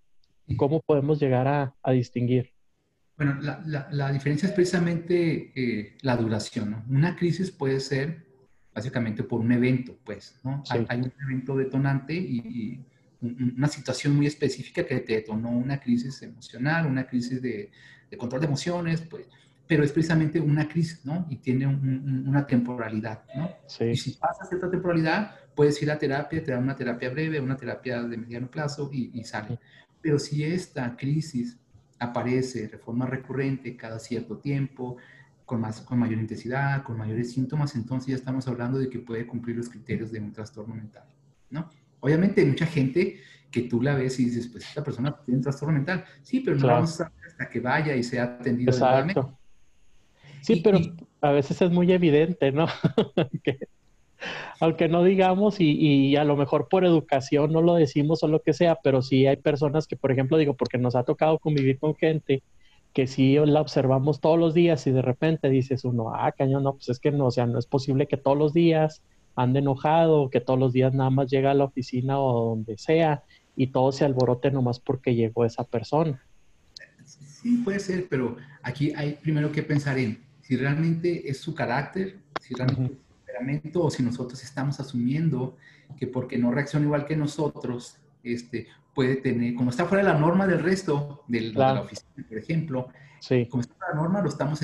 cómo podemos llegar a, distinguir. Bueno, la, diferencia es precisamente eh, la duración. Una crisis puede ser básicamente por un evento, pues, ¿no? Hay, un evento detonante y, una situación muy específica que te detonó una crisis emocional, una crisis de, control de emociones, pues, pero es precisamente una crisis, ¿no? Y tiene una temporalidad, ¿no? Sí. Y si pasa cierta temporalidad, puedes ir a terapia, te dan una terapia breve, una terapia de mediano plazo y, y sale. Pero si esta crisis aparece de forma recurrente cada cierto tiempo, con, más, con mayor intensidad, con mayores síntomas, entonces ya estamos hablando de que puede cumplir los criterios de un trastorno mental, ¿no? Obviamente hay mucha gente que tú la ves y dices, pues esta persona tiene un trastorno mental. Sí, pero no vamos a saber hasta que vaya y sea atendido. Exacto. Sí, pero a veces es muy evidente, ¿no? aunque no digamos y, y, a lo mejor por educación no lo decimos o lo que sea, pero sí hay personas que, por ejemplo, digo, porque nos ha tocado convivir con gente que sí la observamos todos los días y de repente dices uno, ah, cañón, no, pues es que no, o sea, no es posible que todos los días ande enojado, que todos los días nada más llega a la oficina o donde sea y todo se alborote nomás porque llegó esa persona. Sí, puede ser, pero aquí hay primero que pensar en si realmente es su carácter, si realmente es su temperamento o si nosotros estamos asumiendo que porque no reacciona igual que nosotros, este, puede tener, como está fuera de la norma del resto de la oficina, por ejemplo, como está fuera de la norma, lo estamos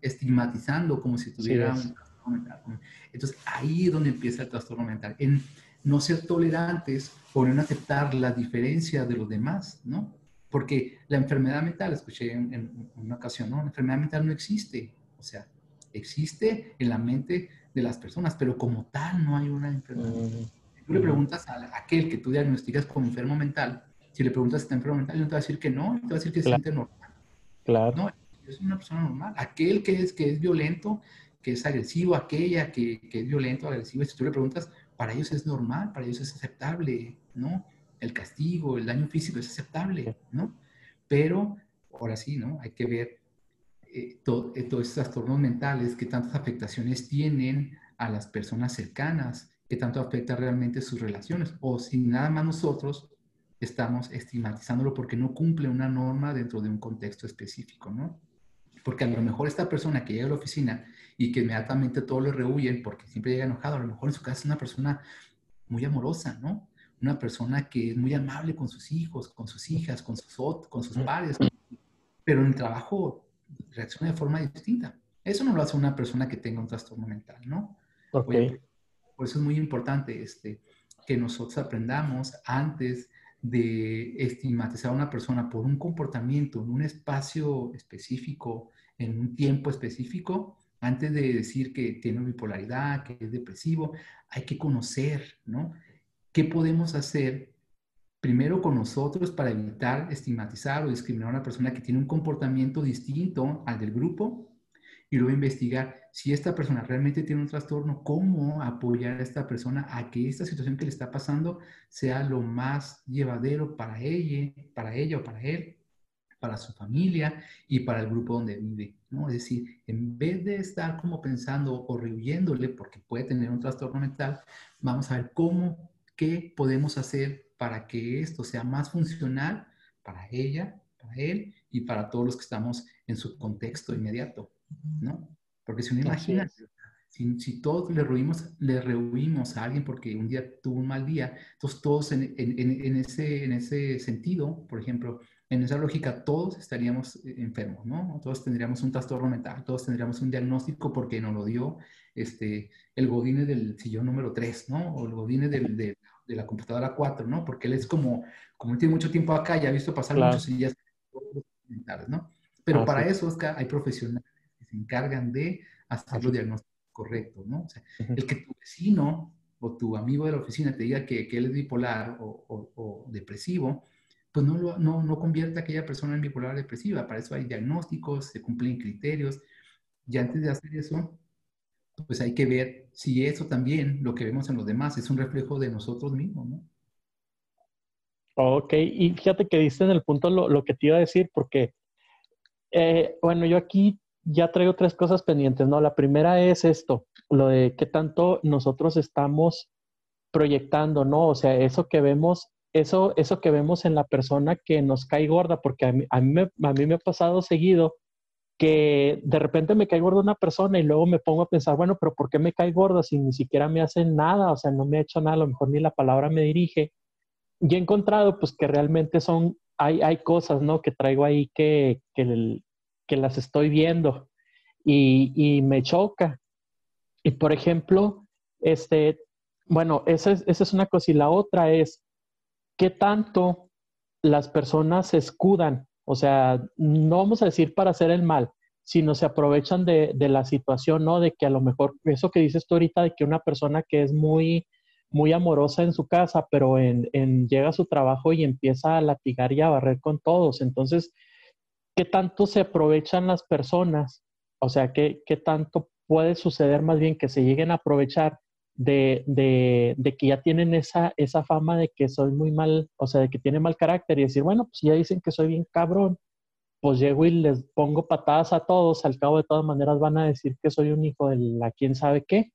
estigmatizando como si tuviera un trastorno mental. Entonces, ahí es donde empieza el trastorno mental, en no ser tolerantes o en aceptar la diferencia de los demás, ¿no? Porque la enfermedad mental, escuché en, una ocasión, ¿no? La enfermedad mental no existe, o sea, existe en la mente de las personas, pero como tal no hay una enfermedad. Mm tú le preguntas a aquel que tú diagnosticas como enfermo mental, si le preguntas si está enfermo mental, no te va a decir que no, te va a decir que se siente normal. Claro. No, es una persona normal. Aquel que es, que es violento, que es agresivo, aquella que, que es violento, agresivo, si tú le preguntas, para ellos es normal, para ellos es aceptable, ¿no? El castigo, el daño físico es aceptable, ¿no? Pero, ahora sí, ¿no? Hay que ver eh, todo, eh, todos estos trastornos mentales, que tantas afectaciones tienen a las personas cercanas, qué tanto afecta realmente sus relaciones, o si nada más nosotros estamos estigmatizándolo porque no cumple una norma dentro de un contexto específico, ¿no? Porque a lo mejor esta persona que llega a la oficina y que inmediatamente todo le rehuyen porque siempre llega enojado, a lo mejor en su casa es una persona muy amorosa, ¿no? Una persona que es muy amable con sus hijos, con sus hijas, con sus, con sus padres, pero en el trabajo reacciona de forma distinta. Eso no lo hace una persona que tenga un trastorno mental, ¿no? Okay. Por eso es muy importante este, que nosotros aprendamos antes de estigmatizar a una persona por un comportamiento en un espacio específico, en un tiempo específico, antes de decir que tiene bipolaridad, que es depresivo, hay que conocer, ¿no? ¿Qué podemos hacer primero con nosotros para evitar estigmatizar o discriminar a una persona que tiene un comportamiento distinto al del grupo y luego investigar si esta persona realmente tiene un trastorno, cómo apoyar a esta persona a que esta situación que le está pasando sea lo más llevadero para ella, para ella o para él, para su familia y para el grupo donde vive, ¿no? Es decir, en vez de estar como pensando o rehuyéndole porque puede tener un trastorno mental, vamos a ver cómo, qué podemos hacer para que esto sea más funcional para ella, para él y para todos los que estamos en su contexto inmediato. ¿no? Porque si uno imagina, si, si, todos le rehuimos, le rehuimos a alguien porque un día tuvo un mal día, entonces todos en, en, en, ese, en ese sentido, por ejemplo, en esa lógica, todos estaríamos eh, enfermos, ¿no? Todos tendríamos un trastorno mental, todos tendríamos un diagnóstico porque nos lo dio este, el godine del sillón número 3, ¿no? O el godine del, de, de, la computadora 4, ¿no? Porque él es como, como tiene mucho tiempo acá, ya ha visto pasar muchos días mentales, ¿no? Pero ah, para eso, Oscar, hay profesionales encargan de hacer los diagnósticos correctos, ¿no? O sea, el que tu vecino o tu amigo de la oficina te diga que, que él es bipolar o, o, depresivo, pues no, lo, no, no convierte a aquella persona en bipolar depresiva. Para eso hay diagnósticos, se cumplen criterios. Y antes de hacer eso, pues hay que ver si eso también, lo que vemos en los demás, es un reflejo de nosotros mismos, ¿no? Ok, y fíjate que diste en el punto lo, lo que te iba a decir, porque, eh, bueno, yo aquí ya traigo tres cosas pendientes, ¿no? La primera es esto, lo de qué tanto nosotros estamos proyectando, ¿no? O sea, eso que vemos, eso, eso que vemos en la persona que nos cae gorda, porque a mí, a mí, me, a mí me ha pasado seguido que de repente me cae gorda una persona y luego me pongo a pensar, bueno, pero ¿por qué me cae gorda si ni siquiera me hace nada? O sea, no me ha hecho nada, a lo mejor ni la palabra me dirige. Y he encontrado pues que realmente son, hay, hay cosas, ¿no? Que traigo ahí que, que, que las estoy viendo y, y, me choca. Y por ejemplo, este, bueno, esa es, esa es una cosa y la otra es, ¿qué tanto las personas se escudan o sea, no vamos a decir para hacer el mal, sino se aprovechan de, la situación, ¿no? De que a lo mejor, eso que dices tú ahorita, de que una persona que es muy, muy amorosa en su casa, pero en, en, llega a su trabajo y empieza a latigar y a barrer con todos. Entonces, ¿qué tanto se aprovechan las personas? O sea, ¿qué, qué tanto puede suceder más bien que se lleguen a aprovechar de, de, de, que ya tienen esa, esa fama de que soy muy mal, o sea, de que tiene mal carácter y decir, bueno, pues ya dicen que soy bien cabrón, pues llego y les pongo patadas a todos, al cabo de todas maneras van a decir que soy un hijo de la quién sabe qué.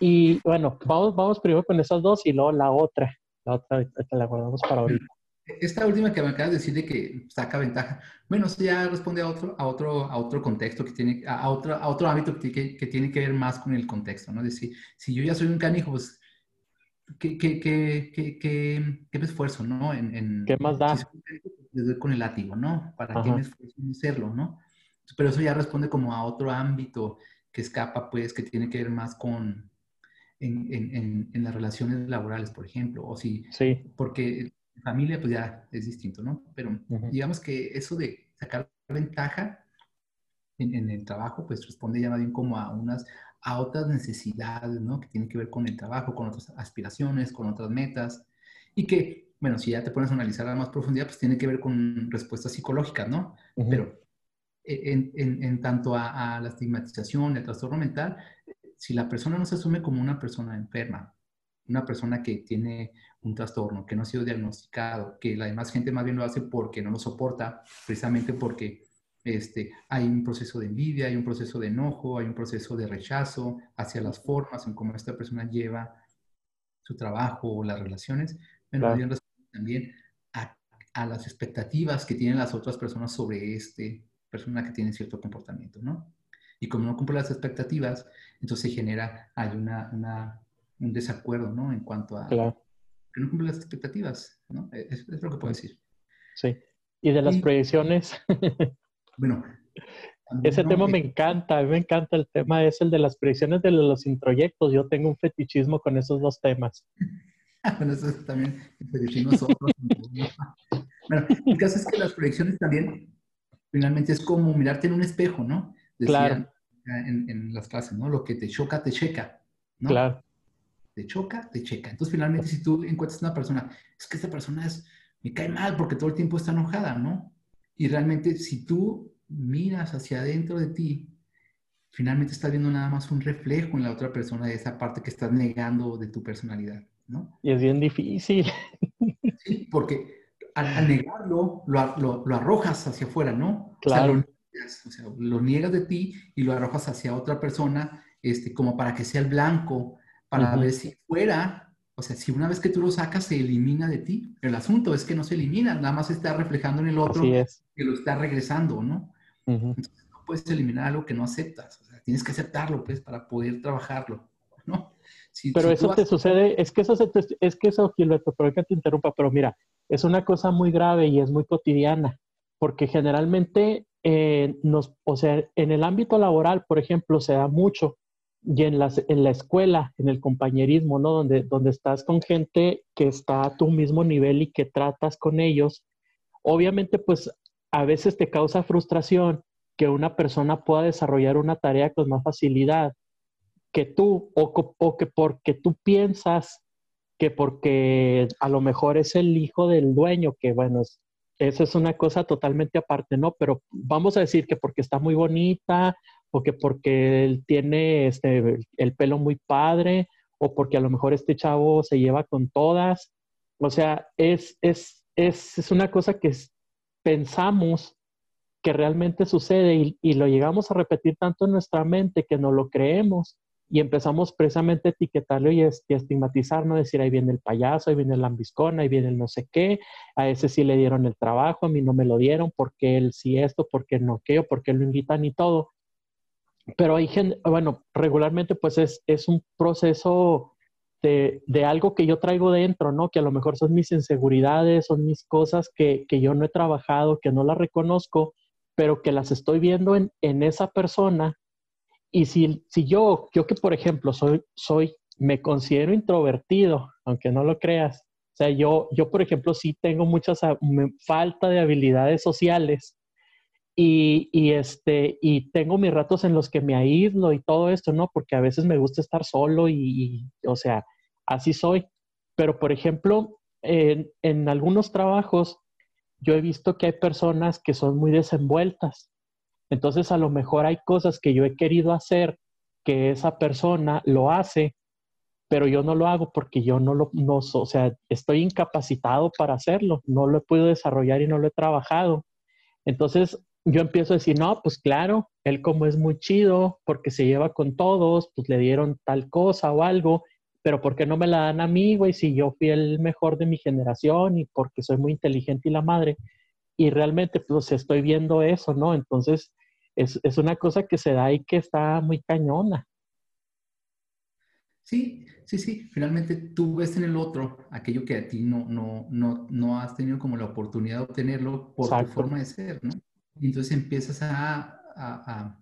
Y bueno, vamos, vamos primero con esas dos y luego la otra, la otra la guardamos para ahorita. Esta última que me acabas de decir de que saca ventaja, bueno, eso ya responde a otro, a otro, a otro contexto que tiene, a otro, a otro ámbito que, que, tiene que ver más con el contexto, ¿no? Es decir, si yo ya soy un canijo, pues, ¿qué, qué, qué, qué, qué me esfuerzo, ¿no? En, en, ¿Qué más da? Si con el látigo, ¿no? ¿Para qué me esfuerzo en hacerlo, no? Pero eso ya responde como a otro ámbito que escapa, pues, que tiene que ver más con, en, en, en, las relaciones laborales, por ejemplo, o si, sí. porque familia, pues ya es distinto, ¿no? Pero digamos que eso de sacar ventaja en, el trabajo, pues responde ya más bien como a unas, a otras necesidades, ¿no? Que tienen que ver con el trabajo, con otras aspiraciones, con otras metas, y que, bueno, si ya te pones a analizar a más profundidad, pues tiene que ver con respuestas psicológicas, ¿no? Pero e, en, en, en tanto a, a, la estigmatización, el trastorno mental, si la persona no se asume como una persona enferma, una persona que tiene un trastorno, que no ha sido diagnosticado, que la demás gente más bien lo hace porque no lo soporta, precisamente porque este, hay un proceso de envidia, hay un proceso de enojo, hay un proceso de rechazo hacia las formas en cómo esta persona lleva su trabajo o las relaciones, pero claro. también a, a, las expectativas que tienen las otras personas sobre este persona que tiene cierto comportamiento, ¿no? Y como no cumple las expectativas, entonces se genera, hay una, una un desacuerdo, ¿no? En cuanto a claro. que no cumple las expectativas, ¿no? Es, es, lo que puedo decir. Sí. Y de las y, proyecciones. bueno. Ese no, tema me encanta, a mí me encanta el tema, es el de las proyecciones de los introyectos. Yo tengo un fetichismo con esos dos temas. bueno, eso es también el fetichismo nosotros. bueno, el caso es que las proyecciones también, finalmente, es como mirarte en un espejo, ¿no? Decían claro. en, en las clases, ¿no? Lo que te choca, te checa. ¿no? Claro te choca, te checa. Entonces, finalmente, si tú encuentras una persona, es que esta persona es, me cae mal porque todo el tiempo está enojada, ¿no? Y realmente, si tú miras hacia adentro de ti, finalmente estás viendo nada más un reflejo en la otra persona de esa parte que estás negando de tu personalidad, ¿no? Y es bien difícil. Sí, porque al, al negarlo, lo, lo, lo, arrojas hacia afuera, ¿no? Claro. O sea, lo, niegas, o sea, lo niegas de ti y lo arrojas hacia otra persona, este, como para que sea el blanco para uh -huh. ver si fuera, o sea, si una vez que tú lo sacas se elimina de ti. El asunto es que no se elimina, nada más está reflejando en el otro que lo está regresando, ¿no? Uh -huh. Entonces no puedes eliminar algo que no aceptas, o sea, tienes que aceptarlo, pues, para poder trabajarlo, ¿no? Si, pero si eso te sucede, es que eso, se te, es que eso, Gilberto, pero que te interrumpa, pero mira, es una cosa muy grave y es muy cotidiana, porque generalmente, eh, nos, o sea, en el ámbito laboral, por ejemplo, se da mucho y en, las, en la escuela, en el compañerismo, ¿no? Donde, donde estás con gente que está a tu mismo nivel y que tratas con ellos, obviamente pues a veces te causa frustración que una persona pueda desarrollar una tarea con más facilidad que tú o, o que porque tú piensas que porque a lo mejor es el hijo del dueño, que bueno, es, eso es una cosa totalmente aparte, ¿no? Pero vamos a decir que porque está muy bonita o que porque él tiene este, el pelo muy padre, o porque a lo mejor este chavo se lleva con todas. O sea, es, es, es, es una cosa que pensamos que realmente sucede y, y, lo llegamos a repetir tanto en nuestra mente que no lo creemos. y empezamos precisamente a etiquetarlo y, estigmatizar, ¿no? Decir, ahí viene el payaso, ahí viene el lambiscón, ahí viene el no sé qué, a ese sí le dieron el trabajo, a mí no me lo dieron, porque él sí esto, porque no qué, porque lo invitan y todo. Pero hay gente, bueno, regularmente pues es, es un proceso de, de, algo que yo traigo dentro, ¿no? Que a lo mejor son mis inseguridades, son mis cosas que, que yo no he trabajado, que no las reconozco, pero que las estoy viendo en, en esa persona y si, si yo, yo que por ejemplo soy, soy, me considero introvertido, aunque no lo creas, o sea, yo, yo por ejemplo sí tengo muchas, falta de habilidades sociales y, y, este, y tengo mis ratos en los que me aíslo y todo esto, ¿no? Porque a veces me gusta estar solo y, o sea, así soy. Pero por ejemplo, en, en algunos trabajos, yo he visto que hay personas que son muy desenvueltas entonces, a lo mejor hay cosas que yo he querido hacer que esa persona lo hace, pero yo no lo hago porque yo no lo, no, o sea, estoy incapacitado para hacerlo, no lo he podido desarrollar y no lo he trabajado. Entonces, yo empiezo a decir, no, pues claro, él como es muy chido, porque se lleva con todos, pues le dieron tal cosa o algo, pero ¿por qué no me la dan a mí, güey? Si yo fui el mejor de mi generación y porque soy muy inteligente y la madre y realmente pues estoy viendo eso, ¿no? Entonces es, es una cosa que se da y que está muy cañona. Sí, sí, sí. Finalmente tú ves en el otro aquello que a ti no, no, no, no has tenido como la oportunidad de obtenerlo por tu forma de ser, ¿no? Entonces empiezas a, a,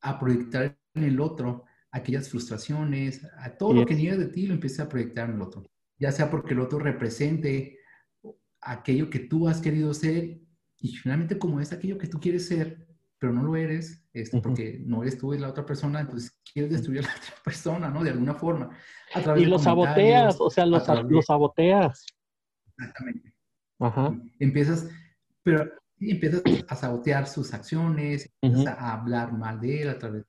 a, proyectar en el otro aquellas frustraciones, a todo lo que niegas de ti lo empiezas a proyectar en el otro. Ya sea porque el otro represente aquello que tú has querido ser y finalmente, como es aquello que tú quieres ser, pero no lo eres, este, porque no eres tú, es la otra persona, entonces quieres destruir a la otra persona, ¿no? De alguna forma. y los saboteas, o sea, los, los saboteas. Exactamente. Ajá. Empiezas, pero empiezas a sabotear sus acciones, empiezas a hablar mal de él a través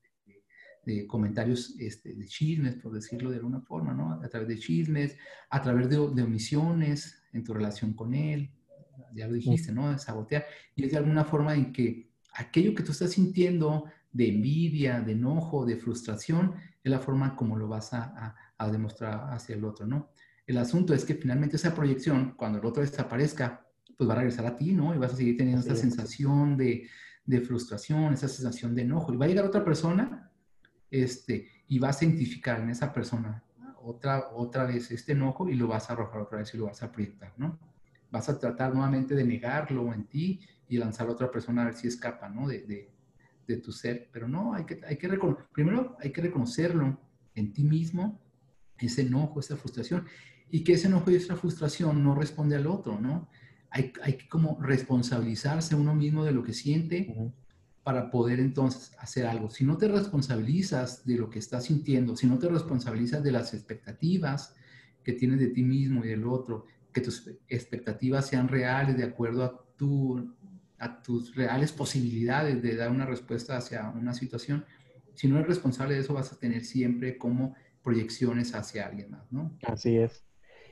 de, comentarios este, de chismes, por decirlo de alguna forma, ¿no? A través de chismes, a través de, de omisiones en tu relación con él, ya lo dijiste, ¿no? De sabotear. Y es de alguna forma en que aquello que tú estás sintiendo de envidia, de enojo, de frustración, es la forma como lo vas a, demostrar hacia el otro, ¿no? El asunto es que finalmente esa proyección, cuando el otro desaparezca, pues va a regresar a ti, ¿no? Y vas a seguir teniendo esa sensación de, de, frustración, esa sensación de enojo. Y va a llegar otra persona, este, y vas a identificar en esa persona otra, otra vez este enojo y lo vas a arrojar otra vez y lo vas a proyectar, ¿no? vas a tratar nuevamente de negarlo en ti y lanzar a otra persona a ver si escapa, ¿no? De, de, tu ser. Pero no, hay que, hay que primero hay que reconocerlo en ti mismo, ese enojo, esa frustración, y que ese enojo y esa frustración no responde al otro, ¿no? Hay, hay que como responsabilizarse uno mismo de lo que siente para poder entonces hacer algo. Si no te responsabilizas de lo que estás sintiendo, si no te responsabilizas de las expectativas que tienes de ti mismo y del otro, que tus expectativas sean reales de acuerdo a, tu, a tus reales posibilidades de dar una respuesta hacia una situación. Si no eres responsable de eso, vas a tener siempre como proyecciones hacia alguien más, ¿no? Así es.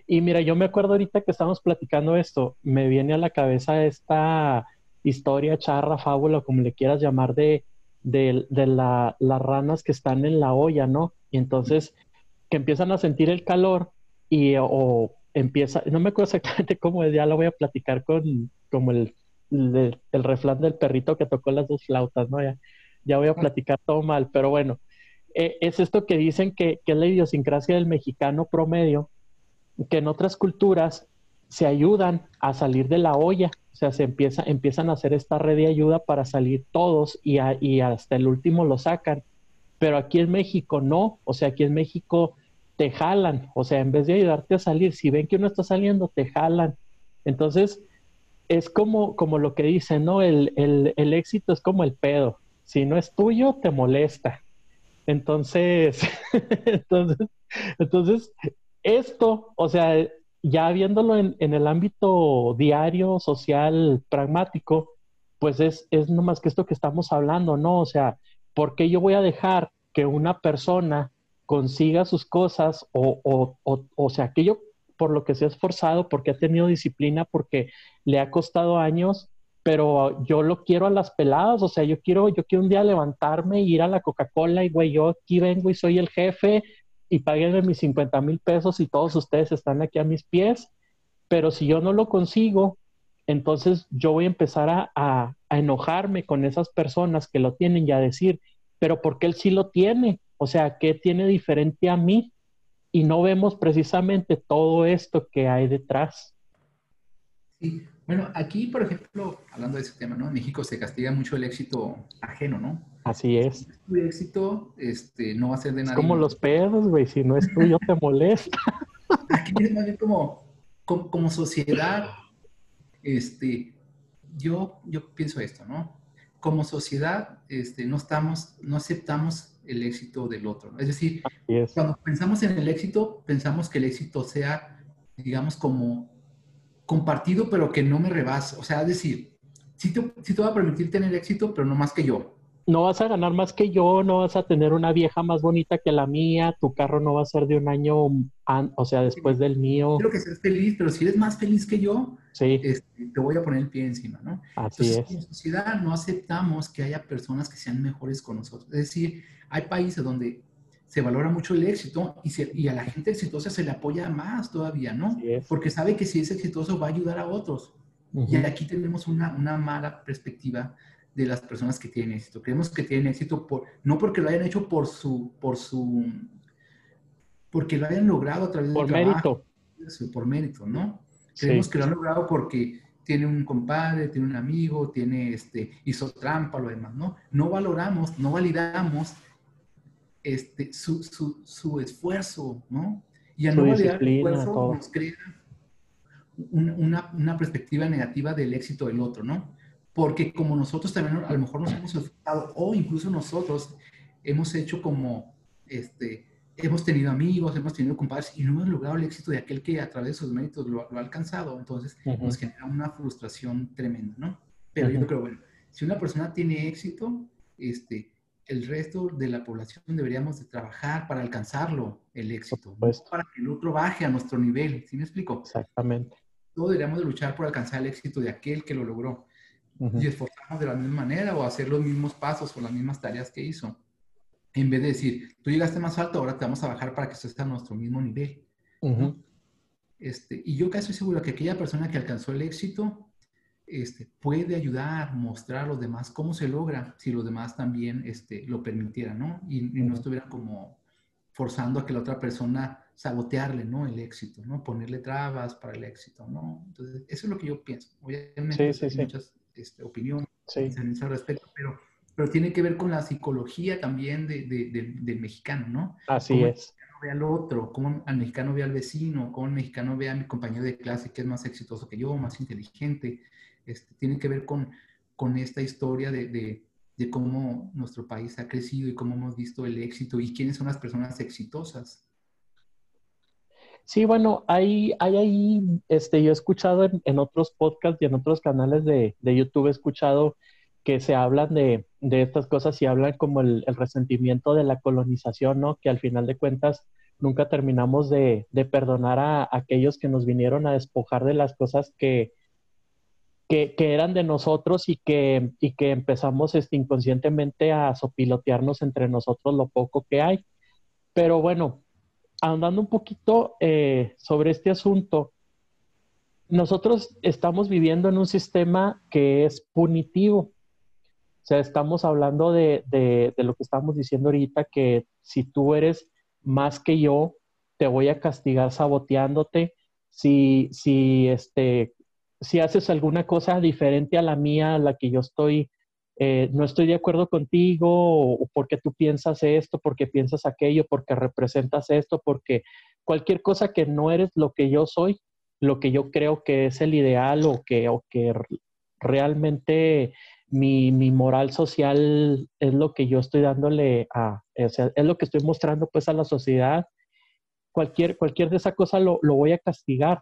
Y mira, yo me acuerdo ahorita que estamos platicando esto, me viene a la cabeza esta historia, charra, fábula, como le quieras llamar, de, de, de la, las ranas que están en la olla, ¿no? Y entonces que empiezan a sentir el calor y o empieza, no me acuerdo exactamente cómo es, ya lo voy a platicar con como el, el, refrán del perrito que tocó las dos flautas, ¿no? Ya, ya voy a platicar todo mal, pero bueno, eh, es esto que dicen que, que es la idiosincrasia del mexicano promedio, que en otras culturas se ayudan a salir de la olla, o sea, se empieza, empiezan a hacer esta red de ayuda para salir todos y, hasta el último lo sacan. Pero aquí en México no, o sea, aquí en México te jalan, o sea, en vez de ayudarte a salir, si ven que uno está saliendo, te jalan. Entonces, es como, como lo que dicen, ¿no? El, el, éxito es como el pedo. Si no es tuyo, te molesta. Entonces, entonces, entonces, esto, o sea, ya viéndolo en, el ámbito diario, social, pragmático, pues es, es nomás que esto que estamos hablando, ¿no? O sea, ¿por qué yo voy a dejar que una persona consiga sus cosas o, o, o, o sea, aquello por lo que se ha esforzado, porque ha tenido disciplina, porque le ha costado años, pero yo lo quiero a las peladas, o sea, yo quiero, yo quiero un día levantarme y ir a la Coca-Cola y, güey, yo aquí vengo y soy el jefe y páguenme mis 50 mil pesos y todos ustedes están aquí a mis pies, pero si yo no lo consigo, entonces yo voy a empezar a, a, enojarme con esas personas que lo tienen y a decir, pero ¿por qué él sí lo tiene? O sea, ¿qué tiene diferente a mí? Y no vemos precisamente todo esto que hay detrás. Sí, bueno, aquí, por ejemplo, hablando de ese tema, ¿no? En México se castiga mucho el éxito ajeno, ¿no? Así es. Tu éxito este, no va a ser de nadie. Es como los pedos, güey. Si no es tuyo, te molesta. Aquí es más bien como, como, sociedad, este, yo, yo pienso esto, ¿no? Como sociedad, este, no estamos, no aceptamos el éxito del otro. ¿no? Es decir, cuando pensamos en el éxito, pensamos que el éxito sea, digamos, como compartido, pero que no me rebasa. O sea, es decir, sí te, sí te va a permitir tener éxito, pero no más que yo. No vas a ganar más que yo, no vas a tener una vieja más bonita que la mía, tu carro no va a ser de un año, o sea, después del mío. Quiero que seas feliz, pero si eres más feliz que yo, sí. este, te voy a poner el pie encima, ¿no? Así Entonces, es. Como sociedad no aceptamos que haya personas que sean mejores con nosotros. Es decir, hay países donde se valora mucho el éxito y, y, a la gente exitosa se le apoya más todavía, ¿no? Porque sabe que si es exitoso va a ayudar a otros. Y aquí tenemos una, una, mala perspectiva de las personas que tienen éxito. Creemos que tienen éxito por, no porque lo hayan hecho por su, por su, porque lo hayan logrado a través por mérito. por mérito, ¿no? Creemos que lo han logrado porque tiene un compadre, tiene un amigo, tiene este, hizo trampa, lo demás, ¿no? No valoramos, no validamos este, su, su, su esfuerzo, ¿no? Y al no validar el esfuerzo nos crea una, una, perspectiva negativa del éxito del otro, ¿no? Porque como nosotros también a lo mejor nos hemos afectado o incluso nosotros hemos hecho como, este, hemos tenido amigos, hemos tenido compadres y no hemos logrado el éxito de aquel que a través de sus méritos lo, ha alcanzado, entonces nos genera una frustración tremenda, ¿no? Pero yo creo, bueno, si una persona tiene éxito, este, el resto de la población deberíamos de trabajar para alcanzarlo, el éxito, para que el otro baje a nuestro nivel, ¿sí me explico? Exactamente. Todos deberíamos de luchar por alcanzar el éxito de aquel que lo logró y esforzarnos de la misma manera o hacer los mismos pasos o las mismas tareas que hizo. En vez de decir, tú llegaste más alto, ahora te vamos a bajar para que estés a nuestro mismo nivel. este, y yo casi estoy seguro que aquella persona que alcanzó el éxito este, puede ayudar, mostrar a los demás cómo se logra si los demás también este, lo permitieran, ¿no? Y, no estuvieran como forzando a que la otra persona sabotearle, ¿no? El éxito, ¿no? Ponerle trabas para el éxito, ¿no? Entonces, eso es lo que yo pienso. Obviamente hay muchas este, opiniones en ese respecto, pero, pero tiene que ver con la psicología también de, del mexicano, ¿no? Así es. El mexicano ve al otro, cómo el mexicano ve al vecino, cómo el mexicano ve a mi compañero de clase que es más exitoso que yo, más inteligente, este, tiene que ver con, con esta historia de, de, cómo nuestro país ha crecido y cómo hemos visto el éxito y quiénes son las personas exitosas. Sí, bueno, hay, hay ahí, este, yo he escuchado en, otros podcasts y en otros canales de, de, YouTube, he escuchado que se hablan de, de estas cosas y hablan como el, el, resentimiento de la colonización, ¿no? Que al final de cuentas nunca terminamos de, de perdonar a, a, aquellos que nos vinieron a despojar de las cosas que, que, eran de nosotros y que, y que empezamos este, inconscientemente a sopilotearnos entre nosotros lo poco que hay. Pero bueno, andando un poquito eh, sobre este asunto, nosotros estamos viviendo en un sistema que es punitivo. O sea, estamos hablando de, de, lo que estamos diciendo ahorita, que si tú eres más que yo, te voy a castigar saboteándote. Si, si este, si haces alguna cosa diferente a la mía, a la que yo estoy, eh, no estoy de acuerdo contigo, o, porque tú piensas esto, porque piensas aquello, porque representas esto, porque cualquier cosa que no eres lo que yo soy, lo que yo creo que es el ideal o que, o que realmente mi, mi, moral social es lo que yo estoy dándole a, es lo que estoy mostrando pues a la sociedad. Cualquier, cualquier de esa cosa lo, lo voy a castigar.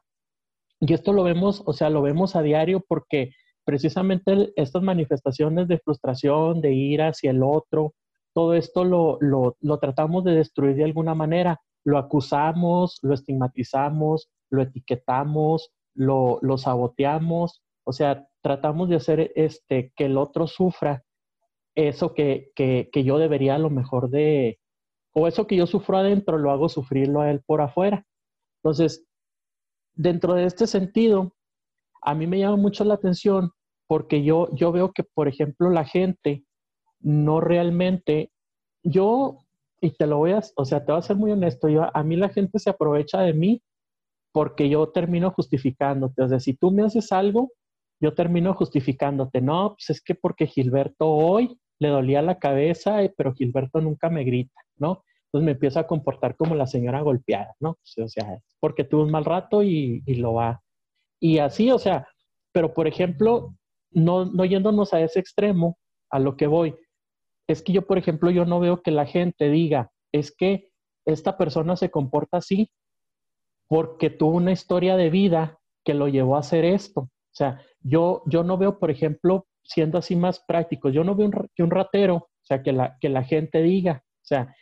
Y esto lo vemos, o sea, lo vemos a diario porque precisamente estas manifestaciones de frustración, de ira hacia el otro, todo esto lo, lo, tratamos de destruir de alguna manera. Lo acusamos, lo estigmatizamos, lo etiquetamos, lo, lo saboteamos. O sea, tratamos de hacer este, que el otro sufra eso que, que, que yo debería a lo mejor de, o eso que yo sufro adentro, lo hago sufrirlo a él por afuera. Entonces, dentro de este sentido, a mí me llama mucho la atención porque yo, yo veo que, por ejemplo, la gente no realmente, yo, y te lo voy a, o sea, te voy a ser muy honesto, yo, a mí la gente se aprovecha de mí porque yo termino justificándote. O sea, si tú me haces algo, yo termino justificándote. No, pues es que porque Gilberto hoy le dolía la cabeza, pero Gilberto nunca me grita, ¿no? Entonces me empiezo a comportar como la señora golpeada, ¿no? O sea, porque tuve un mal rato y, y lo va. Y así, o sea, pero por ejemplo, no, no yéndonos a ese extremo, a lo que voy, es que yo, por ejemplo, yo no veo que la gente diga, es que esta persona se comporta así porque tuvo una historia de vida que lo llevó a hacer esto. O sea, yo, yo no veo, por ejemplo, siendo así más práctico, yo no veo que un ratero, o sea, que la, que la gente diga, o sea,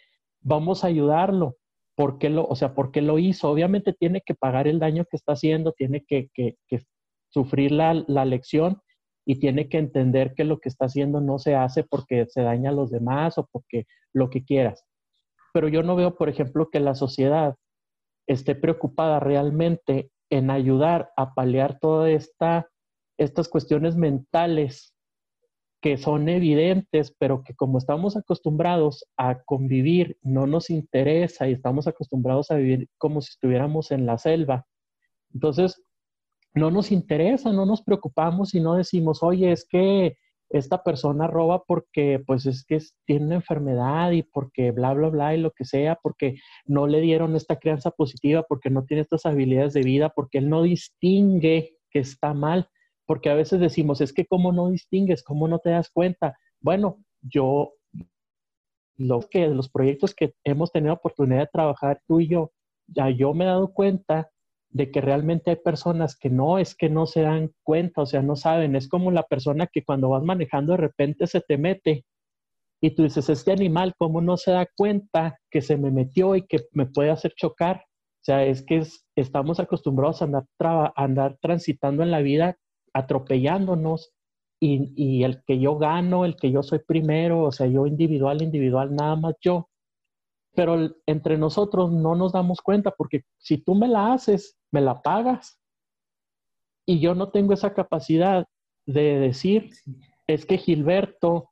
vamos a ayudarlo. ¿Por qué lo, o sea, ¿por qué lo hizo? Obviamente tiene que pagar el daño que está haciendo, tiene que, que, que sufrir la, la lección y tiene que entender que lo que está haciendo no se hace porque se daña a los demás o porque lo que quieras. Pero yo no veo, por ejemplo, que la sociedad esté preocupada realmente en ayudar a paliar todas esta, estas cuestiones mentales que son evidentes, pero que como estamos acostumbrados a convivir, no nos interesa y estamos acostumbrados a vivir como si estuviéramos en la selva. Entonces, no nos interesa, no nos preocupamos y no decimos, oye, es que esta persona roba porque pues es que tiene una enfermedad y porque bla, bla, bla y lo que sea, porque no le dieron esta crianza positiva, porque no tiene estas habilidades de vida, porque él no distingue que está mal, porque a veces decimos, es que cómo no distingues, cómo no te das cuenta. Bueno, yo, lo que los proyectos que hemos tenido oportunidad de trabajar tú y yo, ya yo me he dado cuenta de que realmente hay personas que no es que no se dan cuenta, o sea, no saben, es como la persona que cuando vas manejando de repente se te mete y tú dices, este animal, ¿cómo no se da cuenta que se me metió y que me puede hacer chocar? O sea, es que estamos acostumbrados a andar, a andar transitando en la vida atropellándonos y, y el que yo gano, el que yo soy primero, o sea, yo individual, individual, nada más yo. Pero entre nosotros no nos damos cuenta porque si tú me la haces, me la pagas. Y yo no tengo esa capacidad de decir, es que Gilberto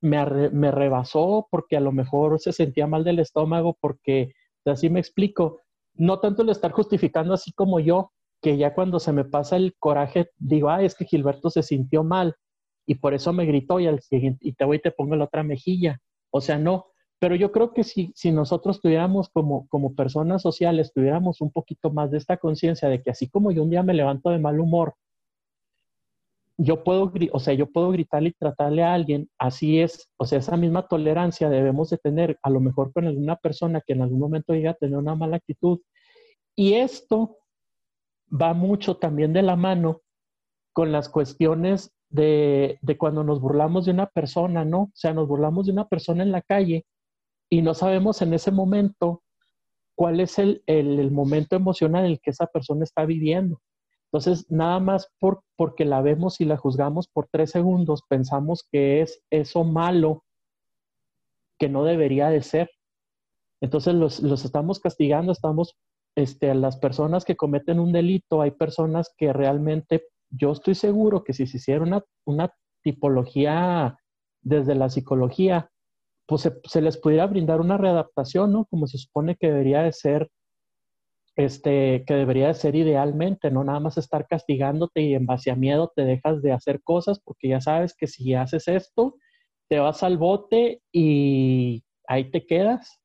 me, me rebasó porque a lo mejor se sentía mal del estómago, porque así me explico. No tanto el estar justificando así como yo, que ya cuando se me pasa el coraje, digo, ah, es que Gilberto se sintió mal y por eso me gritó y, al y te voy y te pongo la otra mejilla. O sea, no, pero yo creo que si, si nosotros tuviéramos como, como personas sociales, tuviéramos un poquito más de esta conciencia de que así como yo un día me levanto de mal humor, yo puedo, o sea, yo puedo gritarle y tratarle a alguien, así es, o sea, esa misma tolerancia debemos de tener a lo mejor con alguna persona que en algún momento llegue a tener una mala actitud. Y esto va mucho también de la mano con las cuestiones de, cuando nos burlamos de una persona, ¿no? O sea, nos burlamos de una persona en la calle y no sabemos en ese momento cuál es el, el, momento emocional en el que esa persona está viviendo. Entonces, nada más por, porque la vemos y la juzgamos por tres segundos, pensamos que es eso malo que no debería de ser. Entonces, los, los estamos castigando, estamos, este, las personas que cometen un delito, hay personas que realmente, yo estoy seguro que si se hiciera una, una tipología desde la psicología, pues se, les pudiera brindar una readaptación, ¿no? Como se supone que debería de ser, este, que debería de ser idealmente, no nada más estar castigándote y en base a miedo te dejas de hacer cosas porque ya sabes que si haces esto, te vas al bote y ahí te quedas.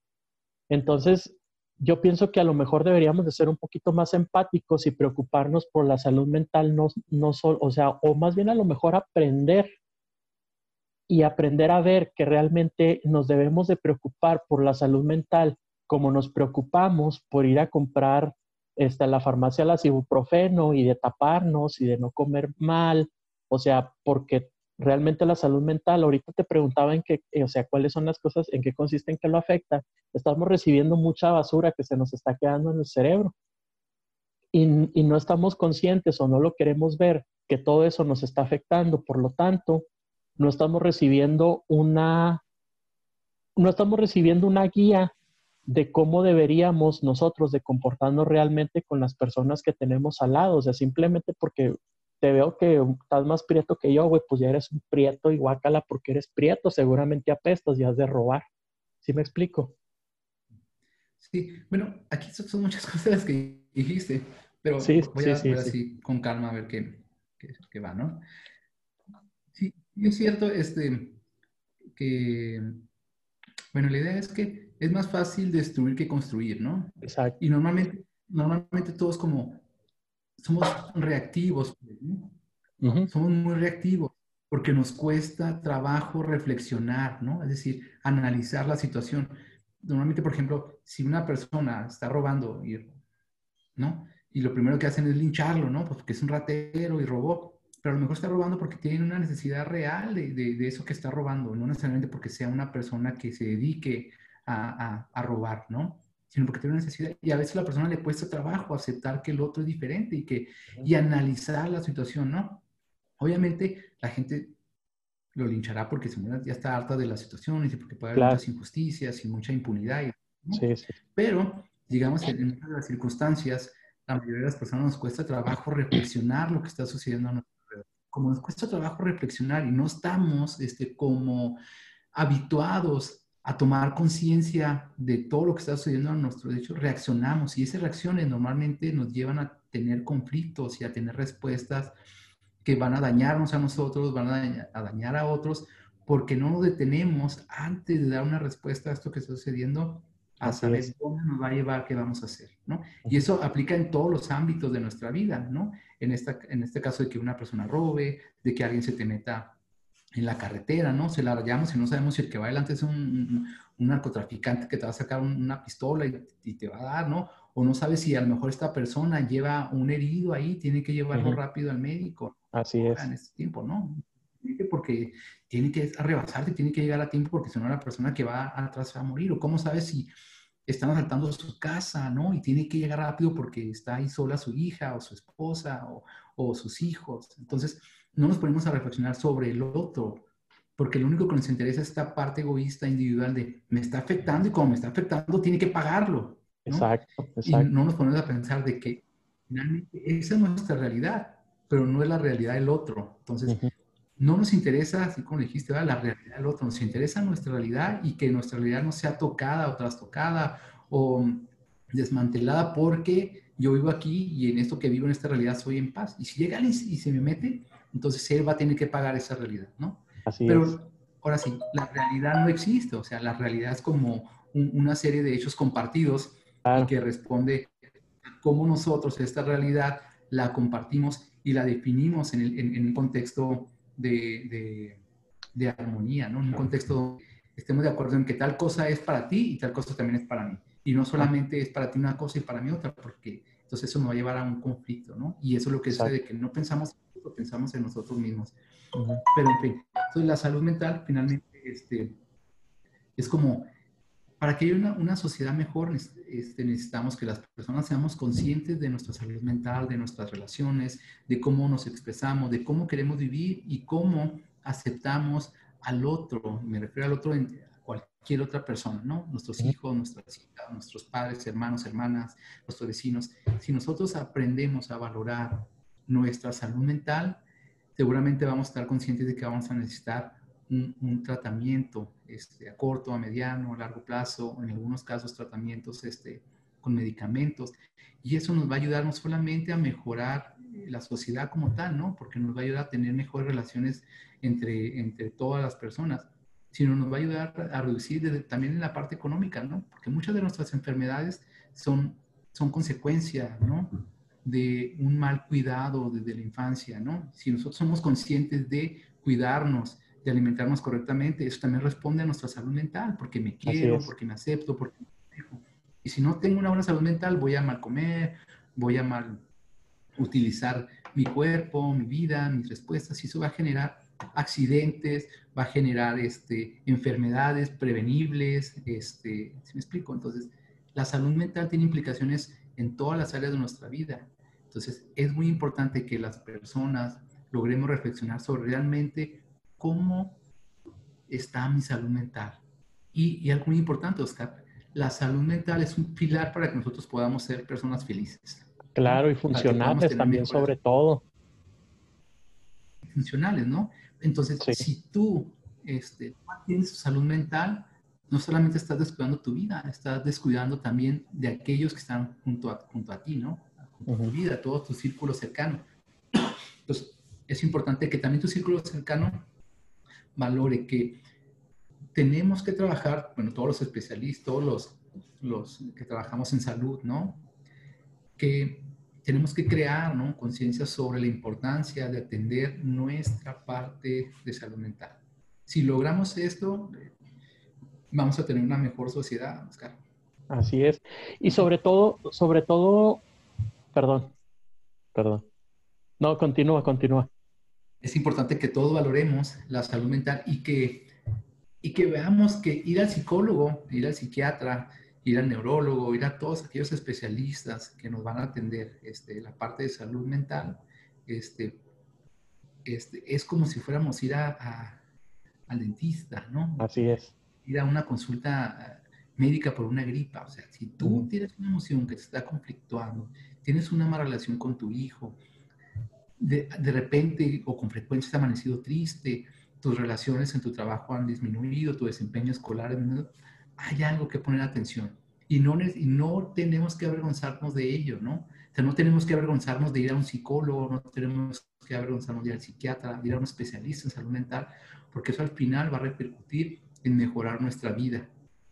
Entonces, yo pienso que a lo mejor deberíamos de ser un poquito más empáticos y preocuparnos por la salud mental, no, no solo, o sea, o más bien a lo mejor aprender y aprender a ver que realmente nos debemos de preocupar por la salud mental como nos preocupamos por ir a comprar este, la farmacia la ibuprofeno y de taparnos y de no comer mal, o sea, porque realmente la salud mental, ahorita te preguntaba en qué, o sea, cuáles son las cosas, en qué consiste, en qué lo afecta. Estamos recibiendo mucha basura que se nos está quedando en el cerebro y, y no estamos conscientes o no lo queremos ver que todo eso nos está afectando. Por lo tanto, no estamos recibiendo una, no estamos recibiendo una guía de cómo deberíamos nosotros de comportarnos realmente con las personas que tenemos al lado. O sea, simplemente porque te veo que estás más prieto que yo, güey, pues ya eres un prieto y guácala porque eres prieto, seguramente apestas y has de robar. ¿Sí me explico? Sí, bueno, aquí son muchas cosas que dijiste, pero voy a ver así con calma a ver qué, qué, va, ¿no? Sí, es cierto este, que, bueno, la idea es que es más fácil destruir que construir, ¿no? Exacto. Y normalmente, normalmente todos como somos reactivos, pues, somos muy reactivos porque nos cuesta trabajo reflexionar, ¿no? Es decir, analizar la situación. Normalmente, por ejemplo, si una persona está robando, ¿no? Y lo primero que hacen es lincharlo, ¿no? Pues porque es un ratero y robó, pero a lo mejor está robando porque tiene una necesidad real de, de, eso que está robando, no necesariamente porque sea una persona que se dedique a, a, a robar, ¿no? Sino porque tiene una necesidad. Y a veces a la persona le cuesta trabajo aceptar que el otro es diferente y, que, y analizar la situación, ¿no? Obviamente la gente lo linchará porque ya está harta de la situación y porque puede haber muchas injusticias y mucha impunidad. sí, sí. Pero, digamos, en muchas de las circunstancias, la mayoría de las personas nos cuesta trabajo reflexionar lo que está sucediendo a alrededor. Como nos cuesta trabajo reflexionar y no estamos este, como habituados a tomar conciencia de todo lo que está sucediendo a nuestro hecho, reaccionamos y esas reacciones normalmente nos llevan a tener conflictos y a tener respuestas que van a dañarnos a nosotros, van a dañar a, otros, porque no nos detenemos antes de dar una respuesta a esto que está sucediendo, a saber dónde nos va a llevar, qué vamos a hacer, ¿no? Y eso aplica en todos los ámbitos de nuestra vida, ¿no? En, esta, en este caso de que una persona robe, de que alguien se te meta en la carretera, ¿no? Se la rayamos y no sabemos si el que va adelante es un, un, narcotraficante que te va a sacar una pistola y, te va a dar, ¿no? O no sabes si a lo mejor esta persona lleva un herido ahí, tiene que llevarlo rápido al médico. Así es. En este tiempo, ¿no? Porque tiene que rebasarte, tiene que llegar a tiempo porque si no la persona que va atrás va a morir. O cómo sabes si están asaltando su casa, ¿no? Y tiene que llegar rápido porque está ahí sola su hija o su esposa o, o sus hijos. Entonces, no nos ponemos a reflexionar sobre el otro, porque lo único que nos interesa es esta parte egoísta individual de me está afectando y como me está afectando, tiene que pagarlo. Exacto, Y no nos ponemos a pensar de que finalmente esa es nuestra realidad, pero no es la realidad del otro. Entonces, no nos interesa, así como dijiste, la realidad del otro, nos interesa nuestra realidad y que nuestra realidad no sea tocada o trastocada o desmantelada porque yo vivo aquí y en esto que vivo en esta realidad soy en paz. Y si llega alguien y se me mete, entonces él va a tener que pagar esa realidad, ¿no? Así Pero ahora sí, la realidad no existe, o sea, la realidad es como una serie de hechos compartidos que responde a cómo nosotros esta realidad la compartimos y la definimos en, un contexto de, de, armonía, ¿no? En un contexto donde estemos de acuerdo en que tal cosa es para ti y tal cosa también es para mí. Y no solamente es para ti una cosa y para mí otra, porque entonces eso nos va a llevar a un conflicto, ¿no? Y eso es lo que sucede, que no pensamos pensamos en nosotros mismos. Pero en fin, entonces la salud mental finalmente este, es como, para que haya una, una sociedad mejor este, necesitamos que las personas seamos conscientes de nuestra salud mental, de nuestras relaciones, de cómo nos expresamos, de cómo queremos vivir y cómo aceptamos al otro, me refiero al otro en cualquier otra persona, ¿no? Nuestros hijos, nuestras hijas, nuestros padres, hermanos, hermanas, nuestros vecinos. Si nosotros aprendemos a valorar nuestra salud mental, seguramente vamos a estar conscientes de que vamos a necesitar un, tratamiento este, a corto, a mediano, a largo plazo, en algunos casos tratamientos este, con medicamentos. Y eso nos va a ayudar no solamente a mejorar la sociedad como tal, ¿no? Porque nos va a ayudar a tener mejores relaciones entre, entre todas las personas, sino nos va a ayudar a reducir también en la parte económica, ¿no? Porque muchas de nuestras enfermedades son, son consecuencia, ¿no? De un mal cuidado desde la infancia, ¿no? Si nosotros somos conscientes de cuidarnos, de alimentarnos correctamente, eso también responde a nuestra salud mental, porque me quiero, porque me acepto, porque me dejo. Y si no tengo una buena salud mental, voy a mal comer, voy a mal utilizar mi cuerpo, mi vida, mis respuestas, y eso va a generar accidentes, va a generar este, enfermedades prevenibles, este, ¿sí me explico? Entonces, la salud mental tiene implicaciones en todas las áreas de nuestra vida. Entonces, es muy importante que las personas logremos reflexionar sobre realmente cómo está mi salud mental. Y, y algo muy importante, Oscar, la salud mental es un pilar para que nosotros podamos ser personas felices. Claro, y funcionales también sobre todo. Funcionales, ¿no? Entonces, si tú este, tienes salud mental, no solamente estás descuidando tu vida, estás descuidando también de aquellos que están junto a, junto a ti, ¿no? Junto a tu vida, todo tu círculo cercano. Entonces, es importante que también tu círculo cercano valore que tenemos que trabajar, bueno, todos los especialistas, todos los, los que trabajamos en salud, ¿no? Que tenemos que crear, ¿no? Conciencia sobre la importancia de atender nuestra parte de salud mental. Si logramos esto, vamos a tener una mejor sociedad, Oscar. Así es. Y sobre todo, sobre todo, perdón, perdón. No, continúa, continúa. Es importante que todos valoremos la salud mental y que, y que veamos que ir al psicólogo, ir al psiquiatra, ir al neurólogo, ir a todos aquellos especialistas que nos van a atender este, la parte de salud mental, este, este, es como si fuéramos ir a, al dentista, ¿no? Así es ir a una consulta eh, médica por una gripa. O sea, si tú tienes una emoción que te está conflictuando, tienes una mala relación con tu hijo, de, de repente o con frecuencia has amanecido triste, tus relaciones en tu trabajo han disminuido, tu desempeño escolar hay algo que poner atención. Y no, y no tenemos que avergonzarnos de ello, ¿no? O sea, no tenemos que avergonzarnos de ir a un psicólogo, no tenemos que avergonzarnos de ir al psiquiatra, de ir a un especialista en salud mental, porque eso al final va a repercutir en mejorar nuestra vida,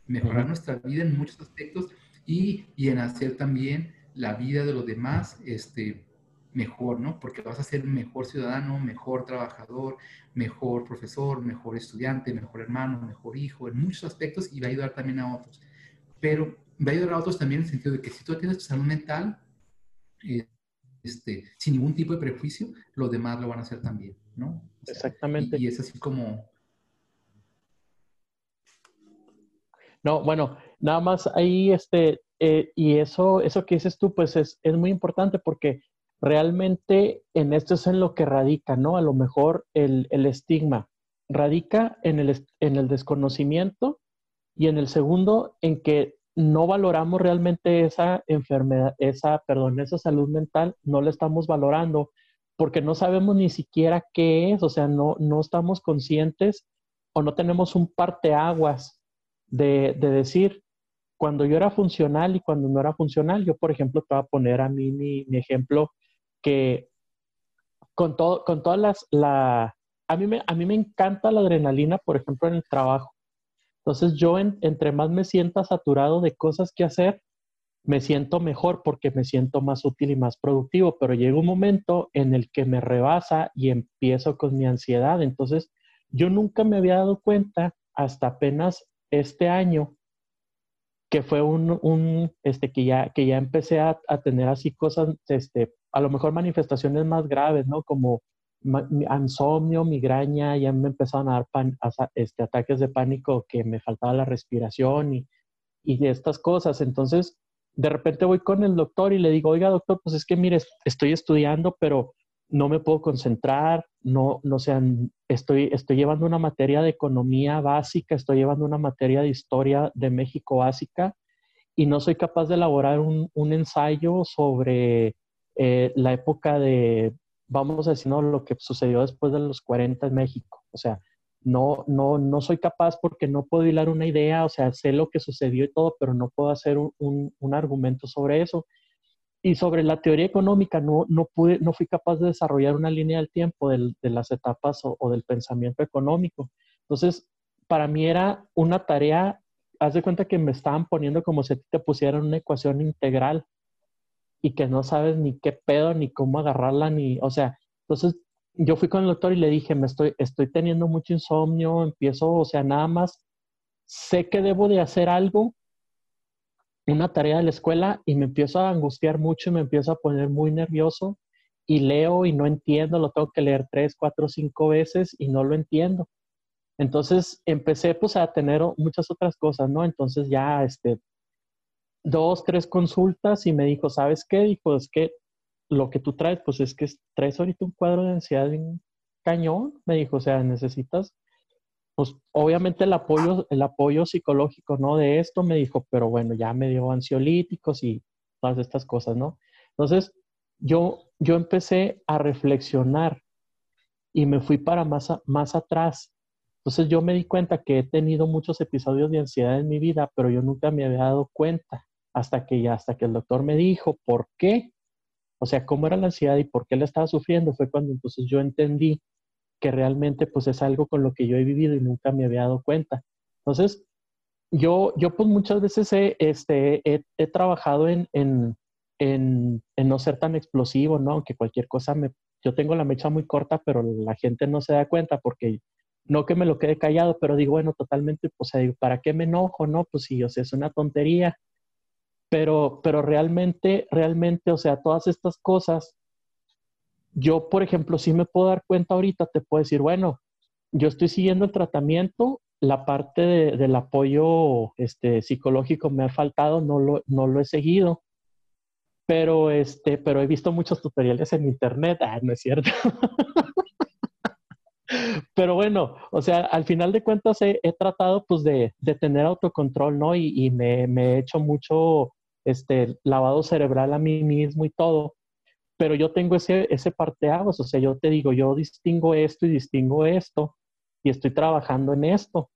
mejorar nuestra vida en muchos aspectos y, y, en hacer también la vida de los demás este, mejor, ¿no? Porque vas a ser un mejor ciudadano, mejor trabajador, mejor profesor, mejor estudiante, mejor hermano, mejor hijo, en muchos aspectos y va a ayudar también a otros. Pero va a ayudar a otros también en el sentido de que si tú tienes tu salud mental, eh, este, sin ningún tipo de prejuicio, los demás lo van a hacer también, ¿no? Exactamente. y, es así como, No, bueno, nada más ahí, este, eh, y eso, eso que dices tú, pues es, es, muy importante porque realmente en esto es en lo que radica, ¿no? A lo mejor el, el estigma radica en el, en el desconocimiento y en el segundo, en que no valoramos realmente esa enfermedad, esa, perdón, esa salud mental, no la estamos valorando porque no sabemos ni siquiera qué es, o sea, no, no estamos conscientes o no tenemos un parteaguas de, decir, cuando yo era funcional y cuando no era funcional, yo, por ejemplo, te voy a poner a mí mi, ejemplo que con, todo, con todas las, la, a mí, me, a mí me encanta la adrenalina, por ejemplo, en el trabajo. Entonces yo entre más me sienta saturado de cosas que hacer, me siento mejor porque me siento más útil y más productivo, pero llega un momento en el que me rebasa y empiezo con mi ansiedad. Entonces yo nunca me había dado cuenta hasta apenas este año, que fue un, este, que ya, que ya empecé a, tener así cosas, este, a lo mejor manifestaciones más graves, ¿no? Como insomnio, migraña, ya me empezaron a dar este, ataques de pánico que me faltaba la respiración y, y estas cosas. Entonces, de repente voy con el doctor y le digo, oiga, doctor, pues es que mire, estoy estudiando, pero no me puedo concentrar, no, no sean, estoy, estoy llevando una materia de economía básica, estoy llevando una materia de historia de México básica y no soy capaz de elaborar un, ensayo sobre eh, la época de, vamos a decir, lo que sucedió después de los 40 en México. O sea, no, no, no soy capaz porque no puedo hilar una idea, o sea, sé lo que sucedió y todo, pero no puedo hacer un, un argumento sobre eso. Y sobre la teoría económica no, no, pude, no fui capaz de desarrollar una línea del tiempo de las etapas o, del pensamiento económico. Entonces, para mí era una tarea, haz de cuenta que me estaban poniendo como si te pusieran una ecuación integral y que no sabes ni qué pedo, ni cómo agarrarla, ni, o sea, entonces yo fui con el doctor y le dije, me estoy, estoy teniendo mucho insomnio, empiezo, o sea, nada más sé que debo de hacer algo, una tarea de la escuela y me empiezo a angustiar mucho y me empiezo a poner muy nervioso y leo y no entiendo, lo tengo que leer tres, cuatro, cinco veces y no lo entiendo. Entonces empecé pues a tener muchas otras cosas, ¿no? Entonces ya, este, dos, tres consultas y me dijo, ¿sabes qué? Dijo, es que lo que tú traes, pues es que traes ahorita un cuadro de ansiedad en cañón, me dijo, o sea, necesitas, pues obviamente el apoyo, el apoyo psicológico, ¿no? De esto, me dijo, pero bueno, ya me dio ansiolíticos y todas estas cosas, ¿no? Entonces, yo, yo empecé a reflexionar y me fui para más, más atrás. Entonces yo me di cuenta que he tenido muchos episodios de ansiedad en mi vida, pero yo nunca me había dado cuenta hasta que ya, hasta que el doctor me dijo por qué, o sea, cómo era la ansiedad y por qué la estaba sufriendo, fue cuando entonces yo entendí que realmente pues es algo con lo que yo he vivido y nunca me había dado cuenta. Entonces, yo, yo pues muchas veces he, este, he, trabajado en, en, en, no ser tan explosivo, ¿no? Aunque cualquier cosa me... Yo tengo la mecha muy corta, pero la gente no se da cuenta porque no que me lo quede callado, pero digo, bueno, totalmente, pues, o sea, ¿para qué me enojo, no? Pues sí, o sea, es una tontería. Pero, pero realmente, realmente, o sea, todas estas cosas, yo, por ejemplo, sí me puedo dar cuenta ahorita, te puedo decir, bueno, yo estoy siguiendo el tratamiento, la parte del apoyo este, psicológico me ha faltado, no lo, no lo he seguido, pero, este, pero he visto muchos tutoriales en internet, ah, no es cierto. pero bueno, o sea, al final de cuentas he, tratado pues de, de, tener autocontrol, ¿no? Y, y me, me, he hecho mucho este, lavado cerebral a mí mismo y todo. Pero yo tengo ese, ese parteaguas, o sea, yo te digo, yo distingo esto y distingo esto y estoy trabajando en esto.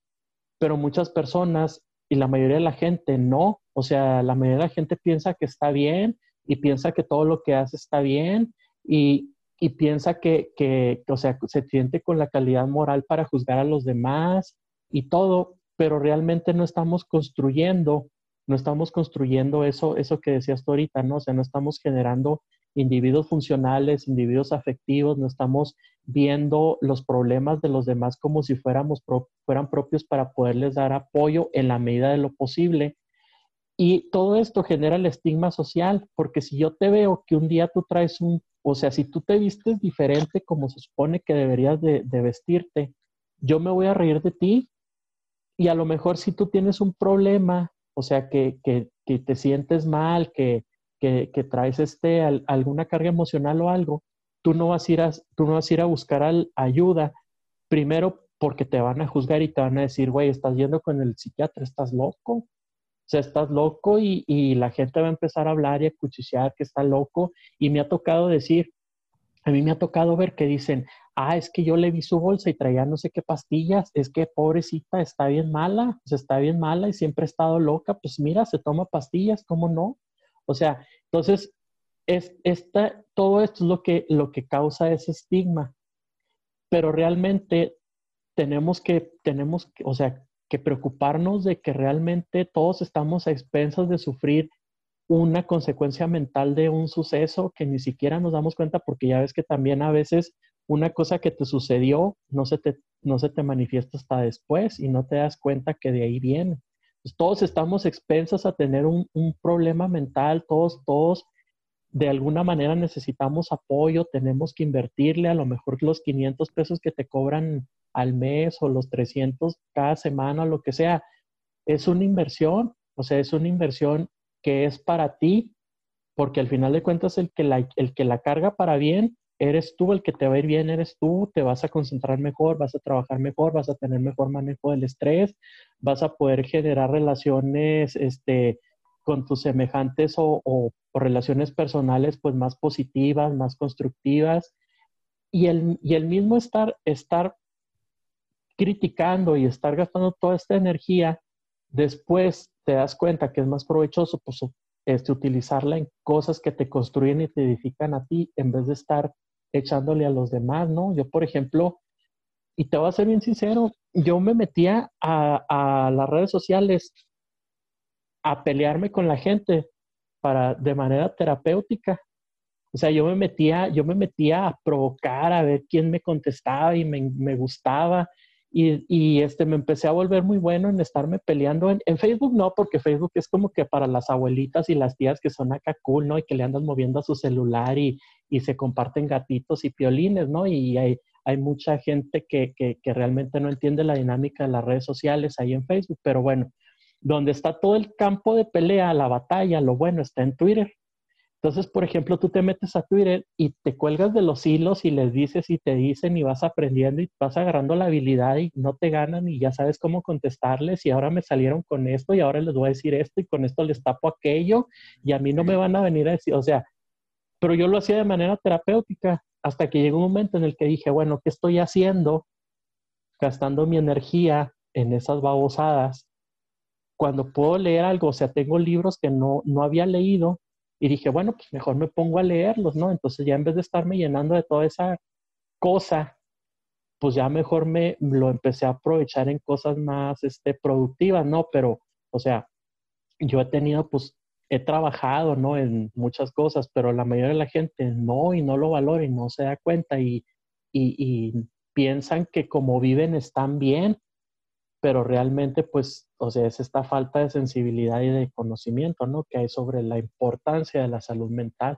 Pero muchas personas y la mayoría de la gente no, o sea, la mayoría de la gente piensa que está bien y piensa que todo lo que hace está bien y, y piensa que, que, o sea, se siente con la calidad moral para juzgar a los demás y todo, pero realmente no estamos construyendo, no estamos construyendo eso, eso que decías tú ahorita, ¿no? O sea, no estamos generando individuos funcionales, individuos afectivos, no estamos viendo los problemas de los demás como si fuéramos fueran propios para poderles dar apoyo en la medida de lo posible. Y todo esto genera el estigma social, porque si yo te veo que un día tú traes un, o sea, si tú te vistes diferente como se supone que deberías de, vestirte, yo me voy a reír de ti. Y a lo mejor si tú tienes un problema, o sea, que, que, que te sientes mal, que, que, traes este, alguna carga emocional o algo, tú no vas a ir a, tú no vas a, ir a buscar ayuda, primero porque te van a juzgar y te van a decir, güey, estás yendo con el psiquiatra, estás loco. O sea, estás loco y, y, la gente va a empezar a hablar y a cuchichear que está loco. Y me ha tocado decir, a mí me ha tocado ver que dicen, ah, es que yo le vi su bolsa y traía no sé qué pastillas, es que pobrecita está bien mala, sea, está bien mala y siempre ha estado loca, pues mira, se toma pastillas, ¿cómo no? O sea, entonces, es, esta, todo esto es lo que, lo que causa ese estigma. Pero realmente tenemos que, tenemos o sea, que preocuparnos de que realmente todos estamos a expensas de sufrir una consecuencia mental de un suceso que ni siquiera nos damos cuenta porque ya ves que también a veces una cosa que te sucedió no se te, no se te manifiesta hasta después y no te das cuenta que de ahí viene. Pues, todos estamos expensas a tener un, problema mental, todos, todos de alguna manera necesitamos apoyo, tenemos que invertirle a lo mejor los 500 pesos que te cobran al mes o los 300 cada semana, lo que sea. Es una inversión, o sea, es una inversión que es para ti, porque al final de cuentas el que la, el que la carga para bien eres tú el que te va a ir bien, eres tú, te vas a concentrar mejor, vas a trabajar mejor, vas a tener mejor manejo del estrés, vas a poder generar relaciones este, con tus semejantes o, relaciones personales pues más positivas, más constructivas. Y el, y el mismo estar, estar criticando y estar gastando toda esta energía, después te das cuenta que es más provechoso pues, este, utilizarla en cosas que te construyen y te edifican a ti en vez de estar echándole a los demás, ¿no? Yo, por ejemplo, y te voy a ser bien sincero, yo me metía a, las redes sociales a pelearme con la gente para, de manera terapéutica. O sea, yo me metía, yo me metía a provocar, a ver quién me contestaba y me, me gustaba y, este, me empecé a volver muy bueno en estarme peleando. En, Facebook no, porque Facebook es como que para las abuelitas y las tías que son acá cool, ¿no? Y que le andan moviendo a su celular y, y se comparten gatitos y piolines, ¿no? Y hay, hay mucha gente que, que, que, realmente no entiende la dinámica de las redes sociales ahí en Facebook. Pero bueno, donde está todo el campo de pelea, la batalla, lo bueno está en Twitter. Entonces, por ejemplo, tú te metes a Twitter y te cuelgas de los hilos y les dices y te dicen y vas aprendiendo y vas agarrando la habilidad y no te ganan y ya sabes cómo contestarles y ahora me salieron con esto y ahora les voy a decir esto y con esto les tapo aquello y a mí no me van a venir a decir, o sea, pero yo lo hacía de manera terapéutica hasta que llegó un momento en el que dije, bueno, ¿qué estoy haciendo? Gastando mi energía en esas babosadas cuando puedo leer algo, o sea, tengo libros que no, no había leído y dije, bueno, pues mejor me pongo a leerlos, ¿no? Entonces ya en vez de estarme llenando de toda esa cosa, pues ya mejor me lo empecé a aprovechar en cosas más este, productivas, ¿no? Pero, o sea, yo he tenido, pues, he trabajado, ¿no? En muchas cosas, pero la mayoría de la gente no y no lo valora y no se da cuenta y, y, y piensan que como viven están bien pero realmente pues, o sea, es esta falta de sensibilidad y de conocimiento, ¿no? Que hay sobre la importancia de la salud mental.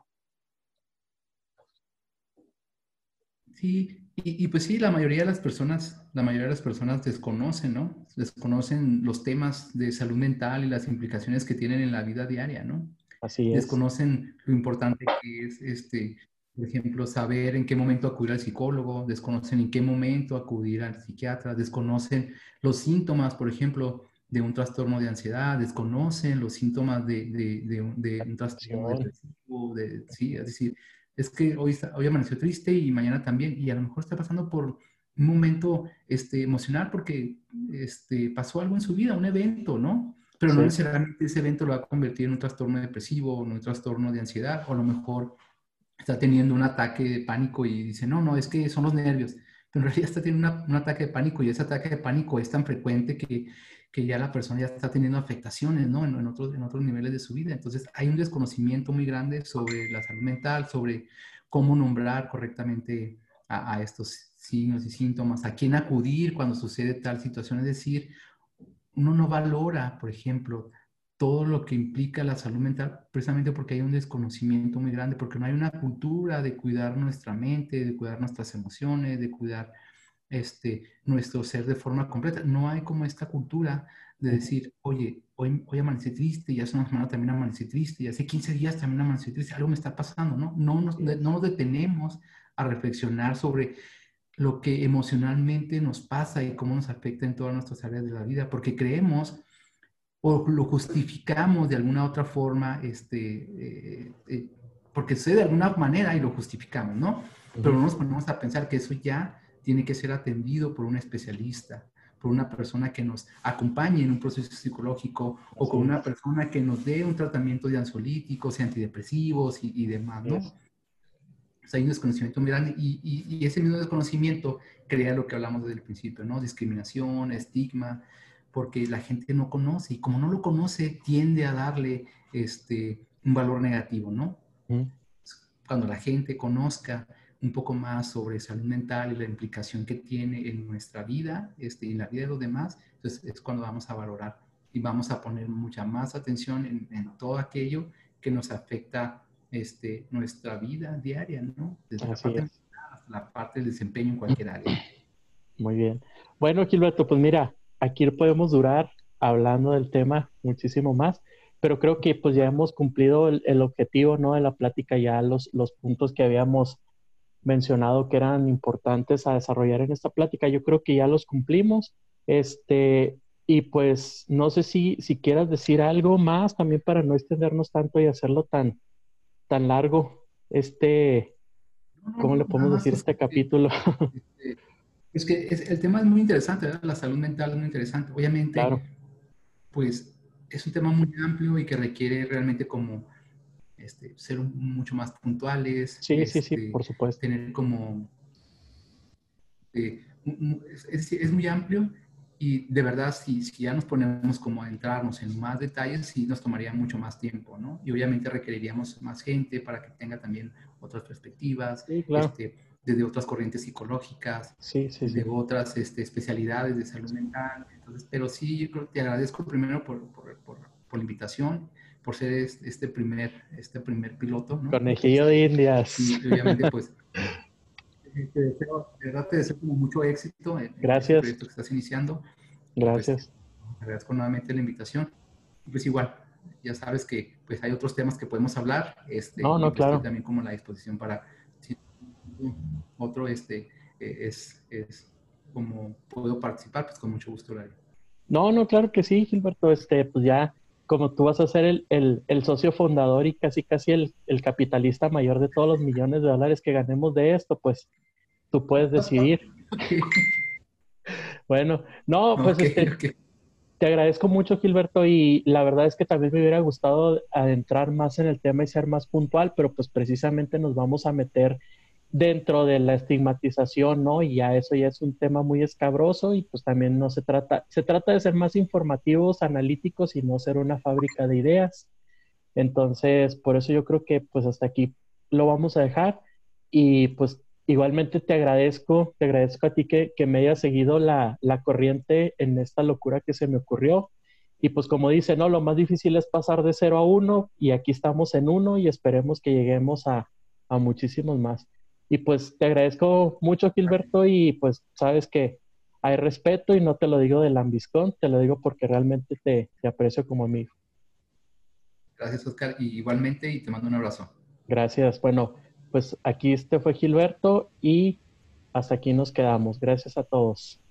Sí, y, pues sí, la mayoría de las personas, la mayoría de las personas desconocen, ¿no? Desconocen los temas de salud mental y las implicaciones que tienen en la vida diaria, ¿no? Así es. Desconocen lo importante que es este, por ejemplo, saber en qué momento acudir al psicólogo, desconocen en qué momento acudir al psiquiatra, desconocen los síntomas, por ejemplo, de un trastorno de ansiedad, desconocen los síntomas de, de, de, un trastorno depresivo, de, sí, es decir, es que hoy, hoy amaneció triste y mañana también, y a lo mejor está pasando por un momento este, emocional porque este, pasó algo en su vida, un evento, ¿no? Pero no necesariamente ese evento lo va a convertir en un trastorno depresivo o en un trastorno de ansiedad, o a lo mejor está teniendo un ataque de pánico y dice, no, no, es que son los nervios. Pero en realidad está teniendo un ataque de pánico y ese ataque de pánico es tan frecuente que, que ya la persona ya está teniendo afectaciones, ¿no? En, en, otros, en otros niveles de su vida. Entonces hay un desconocimiento muy grande sobre la salud mental, sobre cómo nombrar correctamente a, a estos signos y síntomas, a quién acudir cuando sucede tal situación. Es decir, uno no valora, por ejemplo, todo lo que implica la salud mental, precisamente porque hay un desconocimiento muy grande, porque no hay una cultura de cuidar nuestra mente, de cuidar nuestras emociones, de cuidar este, nuestro ser de forma completa. No hay como esta cultura de decir, oye, hoy, hoy amanecí triste, y hace una semana también amanecí triste, y hace 15 días también amanecí triste, algo me está pasando, ¿no? No nos, no nos detenemos a reflexionar sobre lo que emocionalmente nos pasa y cómo nos afecta en todas nuestras áreas de la vida, porque creemos o lo justificamos de alguna otra forma, este, eh, eh, porque sé de alguna manera y lo justificamos, ¿no? Pero no nos ponemos a pensar que eso ya tiene que ser atendido por un especialista, por una persona que nos acompañe en un proceso psicológico o con una persona que nos dé un tratamiento de ansiolíticos y antidepresivos y, demás, ¿no? O sea, hay un desconocimiento muy grande y, y, y, ese mismo desconocimiento crea lo que hablamos desde el principio, ¿no? Discriminación, estigma, porque la gente no conoce y como no lo conoce tiende a darle este, un valor negativo, ¿no? Cuando la gente conozca un poco más sobre salud mental y la implicación que tiene en nuestra vida este, y en la vida de los demás, entonces es cuando vamos a valorar y vamos a poner mucha más atención en, todo aquello que nos afecta este, nuestra vida diaria, ¿no? Desde la parte, hasta la parte del desempeño en cualquier área. Muy bien. Bueno, Gilberto, pues mira, aquí podemos durar hablando del tema muchísimo más, pero creo que pues ya hemos cumplido el, objetivo, ¿no? De la plática, ya los, los puntos que habíamos mencionado que eran importantes a desarrollar en esta plática, yo creo que ya los cumplimos. Este, y pues no sé si, si quieras decir algo más también para no extendernos tanto y hacerlo tan, tan largo. Este, ¿cómo le podemos decir este capítulo? Este, es que el tema es muy interesante, ¿verdad? La salud mental es muy interesante. Obviamente, pues es un tema muy amplio y que requiere realmente como este, ser mucho más puntuales. Sí, sí, sí, este, por supuesto. Tener como... Eh, es, muy amplio y de verdad si, si, ya nos ponemos como a entrarnos en más detalles, sí nos tomaría mucho más tiempo, ¿no? Y obviamente requeriríamos más gente para que tenga también otras perspectivas. Sí, claro. Este, desde otras corrientes psicológicas, sí, sí, de otras este, especialidades de salud mental. Entonces, pero sí, yo creo que te agradezco primero por, por, por, por la invitación, por ser este primer, este primer piloto. ¿no? Conejillo de Indias. Y obviamente, pues, te deseo, de verdad te deseo como mucho éxito en, Gracias. el proyecto que estás iniciando. Gracias. Pues, agradezco nuevamente la invitación. Pues igual, ya sabes que pues hay otros temas que podemos hablar. Este, no, no, pues, claro. También como la disposición para otro, este, e, es, es como puedo participar, pues con mucho gusto lo No, no, claro que sí, Gilberto. Este, pues ya, como tú vas a ser el, el, el socio fundador y casi casi el, el, capitalista mayor de todos los millones de dólares que ganemos de esto, pues tú puedes decidir. Bueno, no, pues este, te agradezco mucho, Gilberto, y la verdad es que también me hubiera gustado adentrar más en el tema y ser más puntual, pero pues precisamente nos vamos a meter dentro de la estigmatización, ¿no? Y ya eso ya es un tema muy escabroso y pues también no se trata, se trata de ser más informativos, analíticos y no ser una fábrica de ideas. Entonces, por eso yo creo que pues hasta aquí lo vamos a dejar y pues igualmente te agradezco, te agradezco a ti que, que me hayas seguido la, la, corriente en esta locura que se me ocurrió. Y pues como dice, no, lo más difícil es pasar de cero a uno y aquí estamos en uno y esperemos que lleguemos a, a muchísimos más. Y pues te agradezco mucho, Gilberto, y pues sabes que hay respeto y no te lo digo de lambiscón, te lo digo porque realmente te, te aprecio como amigo. Gracias, Oscar, y igualmente, y te mando un abrazo. Gracias. Bueno, pues aquí este fue Gilberto y hasta aquí nos quedamos. Gracias a todos.